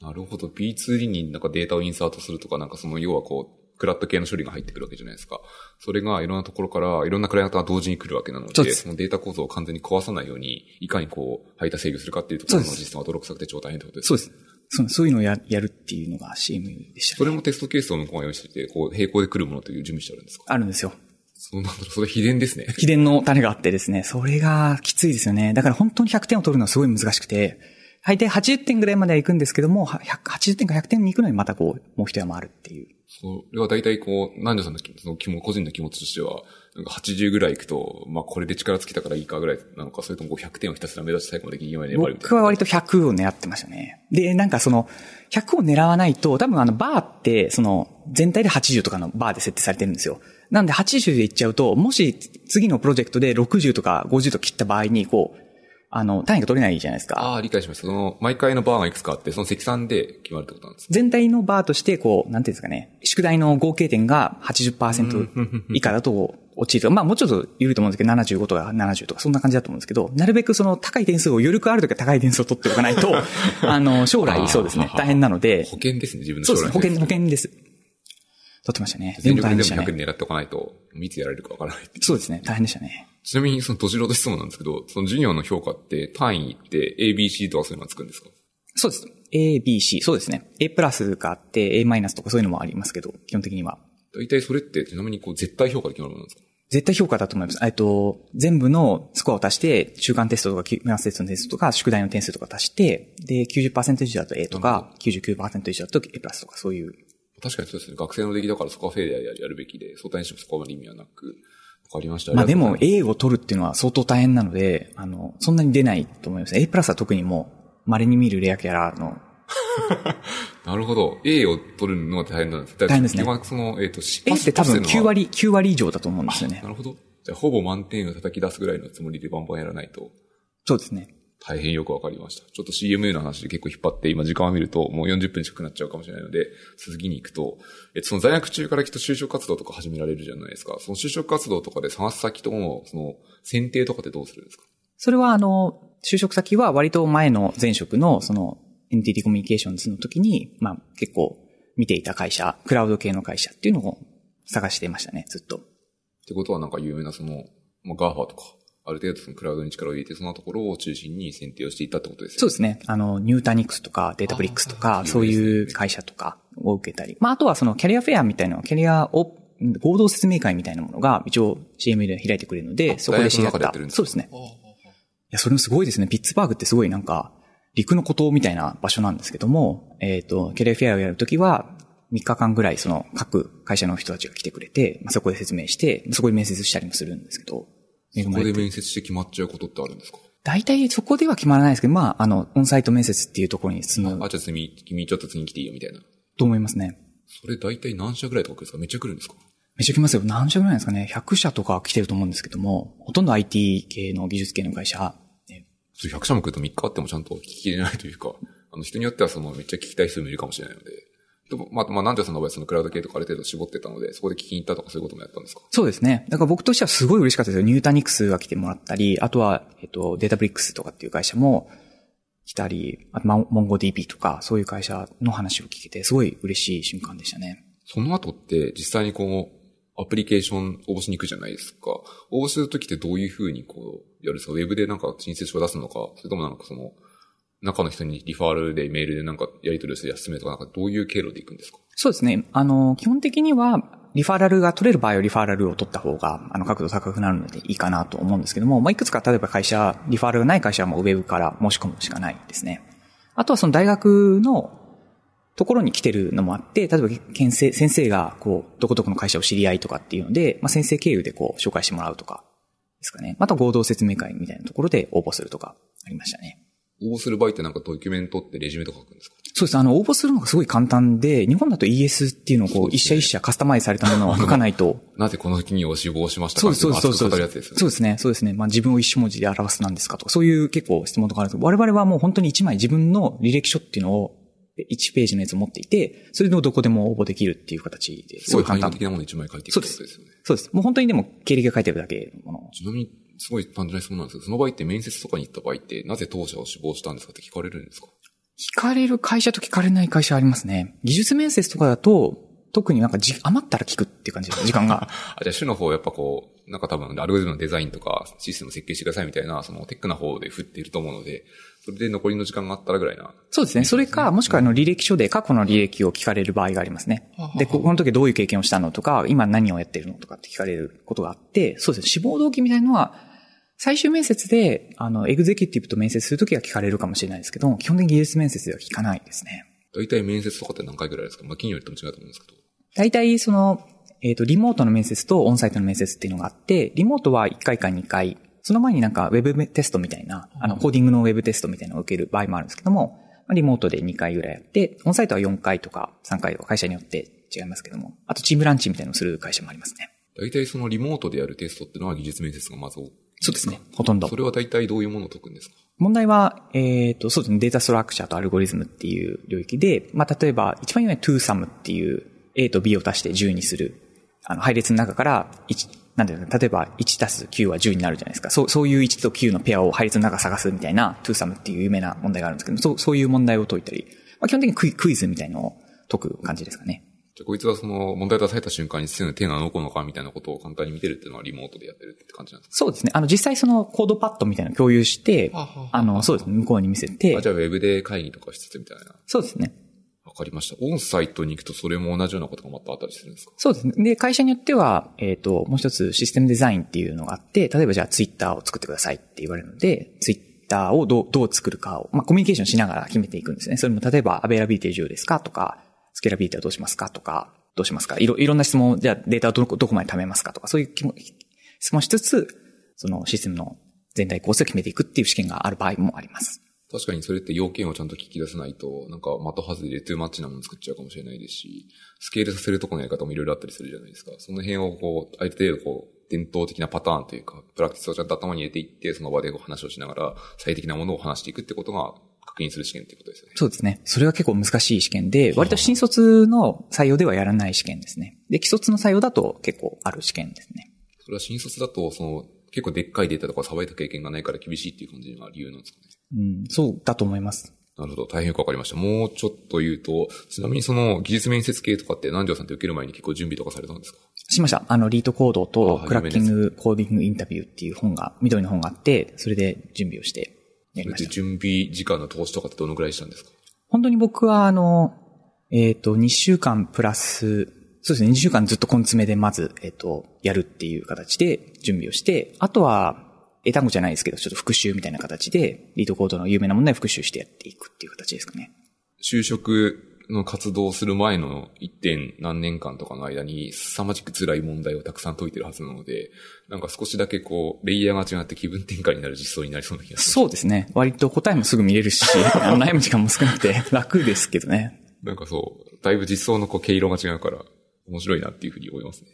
S1: なるほど。B2D になんかデータをインサートするとか、なんかその要はこう、クラット系の処理が入ってくるわけじゃないですか。それがいろんなところから、いろんなクライアントが同時に来るわけなので、そのデータ構造を完全に壊さないように、いかにこう、配達制御するかっていうところの実践が泥臭くて超大変ってことです
S2: そうです。そうそういうのをややるっていうのが CM でした、
S1: ね、それもテストケースを向こうが用意してて、こう、並行で来るものという準備してあるんですか？
S2: あるんですよ。
S1: そうなんだろう、それ秘伝ですね。
S2: 秘伝の種があってですね、それがきついですよね。だから本当に100点を取るのはすごい難しくて、大抵80点ぐらいまでは行くんですけども、80点か100点に行くのにまたこう、もう一山あるっていう。
S1: それは大体こう、南條さんのその気も個人の気持ちとしては、なんか80ぐらい行くと、まあこれで力尽きたからいいかぐらいなのか、それとも100点をひたすら目指して最後まで銀まで
S2: 粘るみたいな。僕は割と100を狙ってましたね。で、なんかその、100を狙わないと、多分あのバーって、その、全体で80とかのバーで設定されてるんですよ。なんで80で行っちゃうと、もし次のプロジェクトで60とか50と切った場合に、こう、あの、単位が取れないじゃないですか。
S1: ああ、理解しました。その、毎回のバーがいくつかあって、その積算で決まるってことなんです
S2: 全体のバーとして、こう、なんていうんですかね、宿題の合計点が80%以下だと落ちるとまあもうちょっと緩いと思うんですけど、75とか70とか、そんな感じだと思うんですけど、なるべくその高い点数を余力あるときは高い点数を取っておかないと、あの、将来そうですね、大変なので。
S1: 保険ですね、自分の将来
S2: そうですね、保険、保険です。取ってましたね。
S1: 全力でも100狙っておかないと、いつやられるかわからない
S2: そうですね、大変でしたね。
S1: ちなみにその、どじろと質問なんですけど、その授業の評価って単位って ABC とかそういうのがつくんですか？
S2: そうです。A, B, C。そうですね。A プラスがあって、A マイナスとかそういうのもありますけど、基本的には。
S1: 大体それってちなみにこう絶対評価で決まるものなんですか？
S2: 絶対評価だと思います。えっと、全部のスコアを足して、中間テストとか、メアステストのテストとか、宿題の点数とか足して、で、90%以上だと A とか、99%以上だと A プラスとか、そういう。
S1: 確かにそうですね。学生の出来だからそこはフェイでやるべきで、相対にしてもそこまで意味はなく。わかりました。
S2: まあでも A を取るっていうのは相当大変なので、あの、そんなに出ないと思います。A プラスは特にもう、稀に見るレアキャラの。
S1: なるほど。A を取るのは大変なんです。
S2: 大変ですね。
S1: 今その、えっ、ー、と、
S2: A って多分9割、9割以上だと思うんですよね。
S1: なるほど。じゃあほぼ満点を叩き出すぐらいのつもりでバンバンやらないと。
S2: そうですね。
S1: 大変よくわかりました。ちょっと CMU の話で結構引っ張って、今時間を見るともう40分近くなっちゃうかもしれないので、続きに行くと、えっと、その在学中からきっと就職活動とか始められるじゃないですか。その就職活動とかで探す先との、その、選定とかってどうするんですか？
S2: それはあの、就職先は割と前の前職のその NTT コミュニケーションズの時に、まあ結構見ていた会社、クラウド系の会社っていうのを探していましたね、ずっと。
S1: ってことはなんか有名なその、まあ、GAFA とか、ある程度そのクラウドに力を入れて、そのところを中心に選定をしていったってことですね。
S2: そうですね。あの、ニュータニクスとか、データブリックスとか、そういう会社とかを受けたり。まあ、あとはそのキャリアフェアみたいな、キャリアを、合同説明会みたいなものが一応 CM で開いてくれるので、そこで知り合った。そうですね。いや、それもすごいですね。ピッツバーグってすごいなんか、陸の孤島みたいな場所なんですけども、えっ、ー、と、キャリアフェアをやるときは、3日間ぐらいその各会社の人たちが来てくれて、まあ、そこで説明して、そこで面接したりもするんですけど。
S1: そこで面接して決まっちゃうことってあるんですか？
S2: 大体そこでは決まらないですけど、まあ、あの、オンサイト面接っていうところに進む。
S1: あ、じゃあ君、君ちょっと次に来ていいよみたいな。
S2: と思いますね。
S1: それ大体何社ぐらいとかですか？めっちゃ来るんですか？
S2: めっちゃ来ますよ。何社ぐらいですかね ?100 社とか来てると思うんですけども、ほとんど IT 系の技術系の会社。
S1: ね、100社も来ると3日あってもちゃんと聞き入れないというか、あの人によってはそのめっちゃ聞きたい人もいるかもしれないので。でも、まあ、まあ、なんでその場合そのクラウド系とかある程度絞ってたので、そこで聞きに行ったとかそういうこともやったんですか？
S2: そうですね。だから僕としてはすごい嬉しかったですよ。ニュータニクスが来てもらったり、あとは、えっと、データブリックスとかっていう会社も来たり、あと、モンゴ DB とか、そういう会社の話を聞けて、すごい嬉しい瞬間でしたね。
S1: その後って、実際にこう、アプリケーション応募しに行くじゃないですか。応募するときってどういうふうにこう、やるんですか？ウェブでなんか申請書を出すのか、それともなんかその、中の人にリファールでメールでなんかやり取りをして進めとか、なんかどういう経路で行くんですか？
S2: そうですね。あの、基本的には、リファラルが取れる場合はリファラルを取った方が、あの、角度高くなるのでいいかなと思うんですけども、まあ、いくつか例えば会社、リファラルがない会社はもうウェブから申し込むしかないですね。あとはその大学のところに来てるのもあって、例えば先生先生が、こう、どこどこの会社を知り合いとかっていうので、まあ、先生経由でこう、紹介してもらうとか、ですかね。また合同説明会みたいなところで応募するとか、ありましたね。
S1: 応募する場合ってなんかドキュメントってレジュメとか書くんですか？
S2: そうです。あの、応募するのがすごい簡単で、日本だと ES っていうのをこう、一社一社カスタマイズされたものを書かないと。
S1: なぜこの時にを死亡しました
S2: かそうです、そうです、そう
S1: です。
S2: そうですね、そうですね。まあ自分を一文字で表すなんですかとか、そういう結構質問とかあるんですけど、我々はもう本当に一枚自分の履歴書っていうのを1ページのやつを持っていて、それでどこでも応募できるっていう形で。
S1: すごい簡単。的なもの1枚書いていくことですよね。
S2: そうです。もう本当にでも経歴が書いてるだけのもの。
S1: ちなみにすごい単純な質問なんですけど、その場合って面接とかに行った場合って、なぜ当社を志望したんですかって聞かれるんですか？
S2: 聞かれる会社と聞かれない会社ありますね。技術面接とかだと、特になんかじ余ったら聞くっていう感じ時間が。
S1: あ、じゃあ主の方やっぱこう、なんか多分アルゴリズムのデザインとかシステム設計してくださいみたいな、そのテックな方で振っていると思うので、それで残りの時間があったらぐらいな。
S2: そうですね。それか、もしくはあの履歴書で過去の履歴を聞かれる場合がありますね。で、この時どういう経験をしたのとか、今何をやってるのとかって聞かれることがあって、そうですね。志望動機みたいなのは、最終面接で、あの、エグゼキュティブと面接するときは聞かれるかもしれないですけど、基本的に技術面接では聞かないですね。
S1: 大体面接とかって何回ぐらいですか？まあ、企業によっても違うと思うんですけど。
S2: 大体、その、えっ、ー、と、リモートの面接とオンサイトの面接っていうのがあって、リモートは1回か2回、その前になんかウェブテストみたいな、あの、コーディングのウェブテストみたいなのを受ける場合もあるんですけども、リモートで2回ぐらいやって、オンサイトは4回とか3回とか会社によって違いますけども、あとチームランチみたいなのをする会社もありますね。
S1: 大体そのリモートでやるテストっていうのは技術面接がまず
S2: そうですね。ほとんど。
S1: それは大体どういうものを解くんですか？
S2: 問題は、えっ、ー、と、そうですね。データストラクチャーとアルゴリズムっていう領域で、まあ、例えば、一番有名な 2sum っていう A と B を足して10にする、あの、配列の中から1、なんていうの、例えば1たす9は10になるじゃないですか。そう、そういう1と9のペアを配列の中探すみたいな 2sum っていう有名な問題があるんですけど、そう、そういう問題を解いたり、まあ、基本的にクイクイズみたいのを解く感じですかね。
S1: じゃこいつはその問題出された瞬間に実際の手が動くのかみたいなことを簡単に見てるっていうのはリモートでやってるって感じなんですか？
S2: そうですね。あの実際そのコードパッドみたいなの共有して、あの、そうですね。向こうに見せて。
S1: あ、じゃあウェブで会議とかしつつみたいな。
S2: そうですね。
S1: わかりました。オンサイトに行くとそれも同じようなことがまたあったりするんですか？
S2: そうですね。で、会社によっては、えっ、ー、と、もう一つシステムデザインっていうのがあって、例えばじゃあツイッターを作ってくださいって言われるので、ツイッターをどう、どう作るかを、まあ、コミュニケーションしながら決めていくんですね。それも例えば、 availability 重要ですかとか、スケラビリティはどうしますか？とか、どうしますか？いろ、いろんな質問、じゃあデータをどこ、どこまで貯めますか？とか、そういう質問しつつ、そのシステムの全体構成を決めていくっていう試験がある場合もあります。
S1: 確かにそれって要件をちゃんと聞き出さないと、なんか的外れでトゥーマッチなもの作っちゃうかもしれないですし、スケールさせるとこのやり方もいろいろあったりするじゃないですか。その辺をこう、ある程度こう、伝統的なパターンというか、プラクティスをちゃんと頭に入れていって、その場でこう話をしながら、最適なものを話していくってことが確認する試験ってことですよね。
S2: そうですね。それは結構難しい試験で、割と新卒の採用ではやらない試験ですね。で、既卒の採用だと結構ある試験ですね。
S1: それは新卒だと、その、結構でっかいデータとかさばいた経験がないから厳しいっていう感じが理由なんですかね。
S2: うん、そうだと思います。
S1: なるほど。大変よくわかりました。もうちょっと言うと、ちなみにその技術面接系とかって南條さんって受ける前に結構準備とかされたんですか？
S2: しました。あの、リートコードと
S1: あ
S2: クラッキングコーディングインタビューっていう本が、緑の本があって、それで準備をしてやりました。
S1: で準備時間の投資とかってどのぐらいしたんですか？
S2: 本当に僕はあの、えっ、と、2週間プラス、そうですね、2週間ずっと根詰めでまず、えっ、と、やるっていう形で準備をして、あとは、英単語じゃないですけど、ちょっと復習みたいな形で、リートコードの有名な問題を復習してやっていくっていう形ですかね。
S1: 就職の活動をする前の1点何年間とかの間に凄まじく辛い問題をたくさん解いてるはずなので、なんか少しだけこう、レイヤーが違って気分転換になる実装になりそうな気がする。
S2: そうですね。割と答えもすぐ見れるし、悩む時間も少なくて楽ですけどね。
S1: なんかそう、だいぶ実装のこう、毛色が違うから、面白いなっていうふうに思いますね。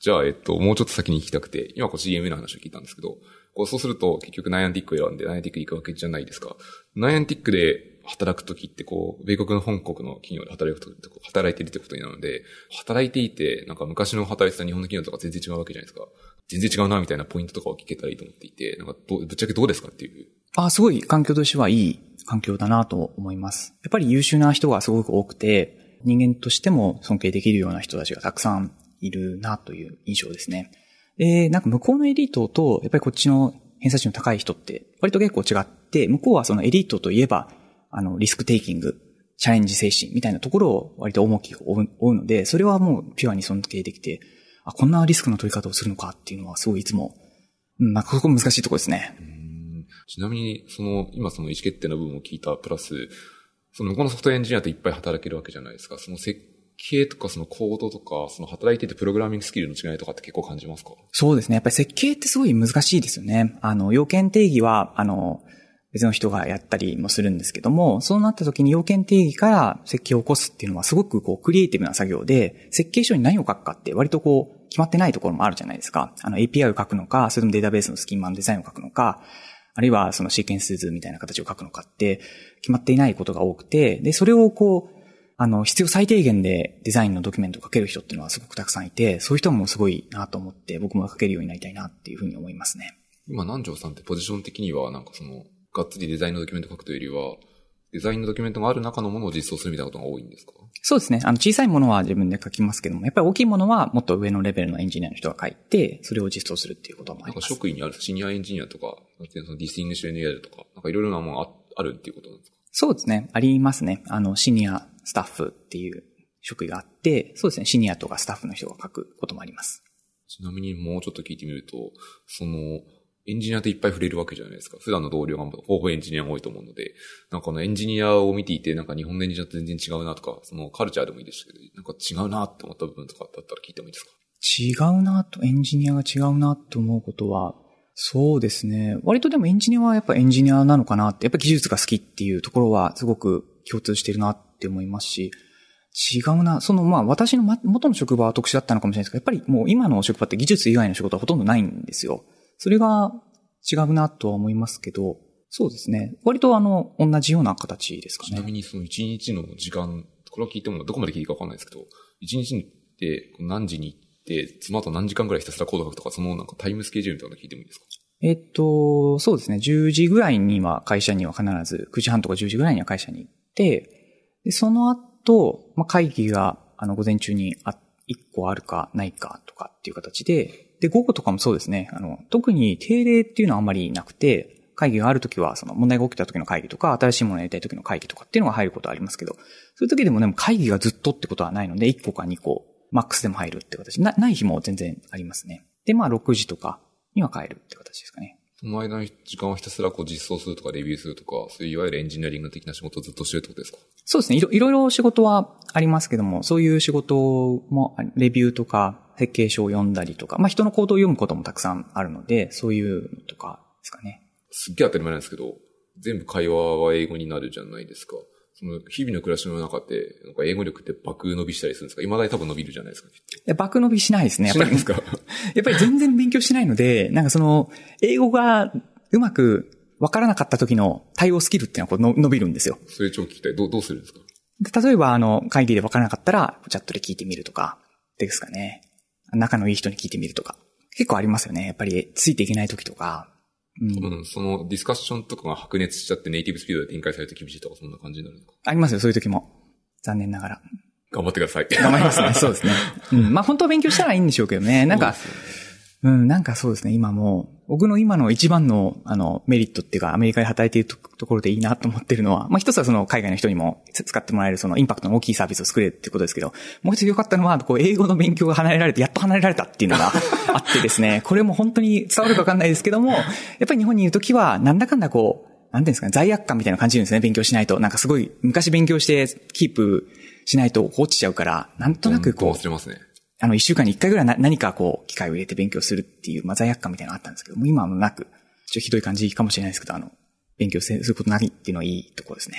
S1: じゃあ、えっと、もうちょっと先に聞きたくて、今こう CMA の話を聞いたんですけど、こうそうすると結局ナイアンティックを選んでナイアンティックに行くわけじゃないですか。ナイアンティックで働くときってこう、米国の本国の企業で働くと働いてるってことになるので、働いていて、なんか昔の働いてた日本の企業とか全然違うわけじゃないですか。全然違うなみたいなポイントとかを聞けたらいいと思っていて、なんかどぶっちゃけどうですかっていう。
S2: あ、すごい環境としてはいい環境だなと思います。やっぱり優秀な人がすごく多くて、人間としても尊敬できるような人たちがたくさんいるなという印象ですね。で、なんか向こうのエリートと、やっぱりこっちの偏差値の高い人って、割と結構違って、向こうはそのエリートといえば、あの、リスクテイキング、チャレンジ精神みたいなところを割と重きを負うので、それはもうピュアに尊敬できて、あ、こんなリスクの取り方をするのかっていうのはすごいいつも、うん、なんかそこ難しいところですね。
S1: ちなみに、その、今その意思決定の部分を聞いたプラス、その向こうのソフトエンジニアといっぱい働けるわけじゃないですか。その設計とかそのコードとか、その働いててプログラミングスキルの違いとかって結構感じますか？
S2: そうですね。やっぱり設計ってすごい難しいですよね。あの、要件定義は、あの、別の人がやったりもするんですけども、そうなった時に要件定義から設計を起こすっていうのはすごくこうクリエイティブな作業で、設計書に何を書くかって割とこう決まってないところもあるじゃないですか。あの API を書くのか、それともデータベースのスキーマのデザインを書くのか、あるいはそのシーケンス図みたいな形を書くのかって決まっていないことが多くて、で、それをこう、あの、必要最低限でデザインのドキュメントを書ける人っていうのはすごくたくさんいて、そういう人もすごいなと思って、僕も書けるようになりたいなっていうふうに思いますね。
S1: 今、南條さんってポジション的には、なんかその、がっつりデザインのドキュメント書くというよりは、デザインのドキュメントがある中のものを実装するみたいなことが多いんですか？
S2: そうですね。あの、小さいものは自分で書きますけども、やっぱり大きいものはもっと上のレベルのエンジニアの人が書いて、それを実装するっていうこともあ
S1: なんか
S2: ります。
S1: 職員にあるシニアエンジニアとか、そのディスティングシュエネルとか、なんかいろいろなものあるっていうことなんですか？
S2: そうですね。ありますね。あの、シニアスタッフっていう職位があって、そうですね。シニアとかスタッフの人が書くこともあります。
S1: ちなみにもうちょっと聞いてみると、その、エンジニアっていっぱい触れるわけじゃないですか。普段の同僚がほぼエンジニアが多いと思うので、なんかこのエンジニアを見ていて、なんか日本のエンジニアと全然違うなとか、そのカルチャーでもいいですけど、なんか違うなって思った部分とかだったら聞いてもいいですか？
S2: 違うなと、エンジニアが違うなと思うことは、そうですね。割とでもエンジニアはやっぱエンジニアなのかなって、やっぱ技術が好きっていうところはすごく共通してるなって思いますし、違うな。そのまあ私の元の職場は特殊だったのかもしれないですけど、やっぱりもう今の職場って技術以外の仕事はほとんどないんですよ。それが違うなとは思いますけど、そうですね。割とあの、同じような形ですか
S1: ちなみ
S2: ね。
S1: にその一日の時間、これは聞いてもどこまで聞いていいかわかんないですけど、一日って何時に行って、その後何時間ぐらいひたすらコード書くとか、そのなんかタイムスケジュールみたいなの聞いてもいいですか？
S2: えっと、そうですね。10時ぐらいには会社には必ず、9時半とか10時ぐらいには会社に行って、で、その後、まあ、会議が、あの、午前中にあ、1個あるかないかとかっていう形で、で、午後とかもそうですね。あの、特に定例っていうのはあんまりなくて、会議があるときは、その問題が起きた時の会議とか、新しいものをやりたい時の会議とかっていうのが入ることはありますけど、そういう時でもでも会議がずっとってことはないので、1個か2個、マックスでも入るって形。な、ない日も全然ありますね。で、まあ、6時とかには帰るって形ですかね。
S1: その間の時間をひたすらこう実装するとかレビューするとか、そういういわゆるエンジニアリング的な仕事をずっとしてるってことですか？
S2: そうですね。いろいろいろ仕事はありますけども、そういう仕事も、レビューとか、設計書を読んだりとか、まあ人の行動を読むこともたくさんあるので、そういうのとかですかね。
S1: すっげえ当たり前なんですけど、全部会話は英語になるじゃないですか。その日々の暮らしの中って、なんか英語力って爆伸びしたりするんですか？未だに多分伸びるじゃないですか、
S2: いや、爆伸びしないですね。やっぱり やっぱり全然勉強してないので、なんかその、英語がうまくわからなかった時の対応スキルっていうのはこうの伸びるんですよ。
S1: それ超聞きたい。どう、どうするんですか？
S2: で例えば、あの、会議でわからなかったら、チャットで聞いてみるとか、ですかね。仲のいい人に聞いてみるとか、っ結構ありますよね。やっぱりついていけない時とか。
S1: うん、うん、そのディスカッションとかが白熱しちゃってネイティブスピードで展開されて厳しいとかそんな感じになるのか
S2: ありますよ、そういう時も。残念ながら。
S1: 頑張ってください。
S2: 頑張りますね。そうですね。うん。まあ本当は勉強したらいいんでしょうけどね。なんか、うん、なんかそうですね、今も、僕の今の一番の、あの、メリットっていうか、アメリカで働いているところでいいなと思ってるのは、まあ一つはその海外の人にも使ってもらえるそのインパクトの大きいサービスを作れるっていうことですけど、もう一つ良かったのは、こう、英語の勉強が離れられて、やっと離れられたっていうのが あってですね、これも本当に伝わるかわかんないですけども、やっぱり日本にいるときは、なんだかんだこう、なんていうんですかね、罪悪感みたいな感じるんですね、勉強しないと。なんかすごい、昔勉強してキープしないと落ちちゃうから、なんとなくこう、
S1: 忘れますね。
S2: あの、一週間に一回ぐらい何かこう、機会を入れて勉強するっていう、まあ、罪悪感みたいなのがあったんですけども、今はなく、ちょっとひどい感じかもしれないですけど、あの、勉強することないっていうのはいいところですね。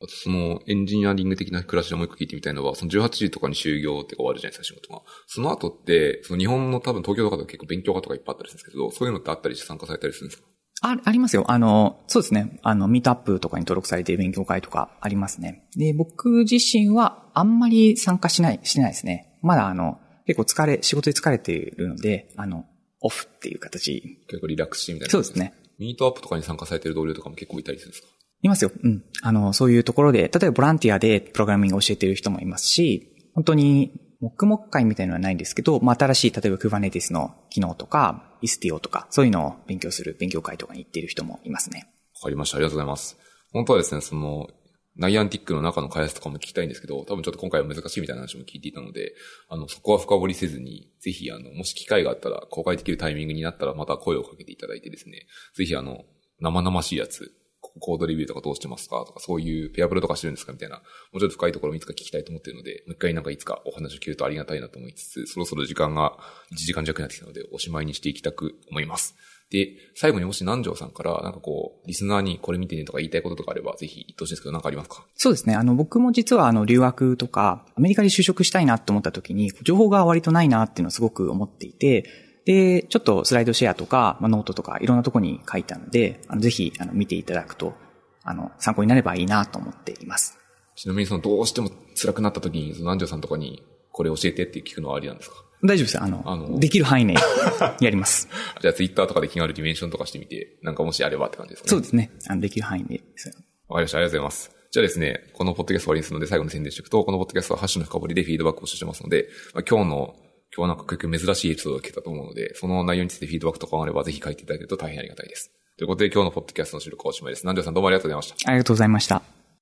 S1: あとそのエンジニアリング的な暮らしでもう一個聞いてみたいのは、その18時とかに就業って終わるじゃないですか、仕事が。その後って、その日本の多分東京とかで結構勉強家とかいっぱいあったりするんですけど、そういうのってあったりして参加されたりするんですか？
S2: あ、ありますよ。あの、そうですね。あの、ミートアップとかに登録されている勉強会とかありますね。で、僕自身はあんまり参加しない、してないですね。まだあの、結構疲れ、仕事で疲れているので、あの、オフっていう形。
S1: 結構リラックスしてみたいな。
S2: そうですね。
S1: ミートアップとかに参加されてる同僚とかも結構いたりするんですか？
S2: いますよ。うん。あの、そういうところで、例えばボランティアでプログラミングを教えている人もいますし、本当に、黙々会みたいなのはないんですけど、まあ、新しい、例えば Kubernetes の機能とか、イスティオとか、そういうのを勉強する勉強会とかに行っている人もいますね。
S1: わかりました。ありがとうございます。本当はですね、その、ナイアンティックの中の開発とかも聞きたいんですけど、多分ちょっと今回は難しいみたいな話も聞いていたので、あの、そこは深掘りせずに、ぜひ、あの、もし機会があったら、公開できるタイミングになったら、また声をかけていただいてですね、ぜひ、あの、生々しいやつ、コードレビューとかどうしてますかとか、そういうペアプロとかしてるんですかみたいな、もうちょっと深いところをいつか聞きたいと思ってるので、もう一回なんかいつかお話を聞けるとありがたいなと思いつつ、そろそろ時間が1時間弱になってきたので、おしまいにしていきたく思います。で、最後にもし南條さんから、なんかこう、リスナーにこれ見てねとか言いたいこととかあれば、ぜひ言ってほしいんですけど、なんかありますか？
S2: そうですね。あの、僕も実はあの、留学とか、アメリカで就職したいなと思った時に、情報が割とないなっていうのをすごく思っていて、で、ちょっとスライドシェアとか、まあ、ノートとか、いろんなとこに書いたので、あのぜひ、あの、見ていただくと、あの、参考になればいいなと思っています。
S1: ちなみにその、どうしても辛くなった時に、その南條さんとかに、これ教えてって聞くのはありなんですか？
S2: 大丈夫です。あの、あのできる範囲内 やります。
S1: じゃあツイッターとかで気になるディメンションとかしてみて、なんかもしあればって感じですかね。
S2: そうですね。あのできる範囲で
S1: わかりました。ありがとうございます。じゃあですね、このポッドキャスト終わりにするので最後に宣伝しておくと、このポッドキャストはハッシュの深掘りでフィードバックをしてますので、まあ、今日の、今日はなんか結構珍しいエピソードを聞けたと思うので、その内容についてフィードバックとかがあればぜひ書いていただけると大変ありがたいです。ということで今日のポッドキャストの収録はおしまいです。南條さんどうもありがとうございました。
S2: ありがとうございました。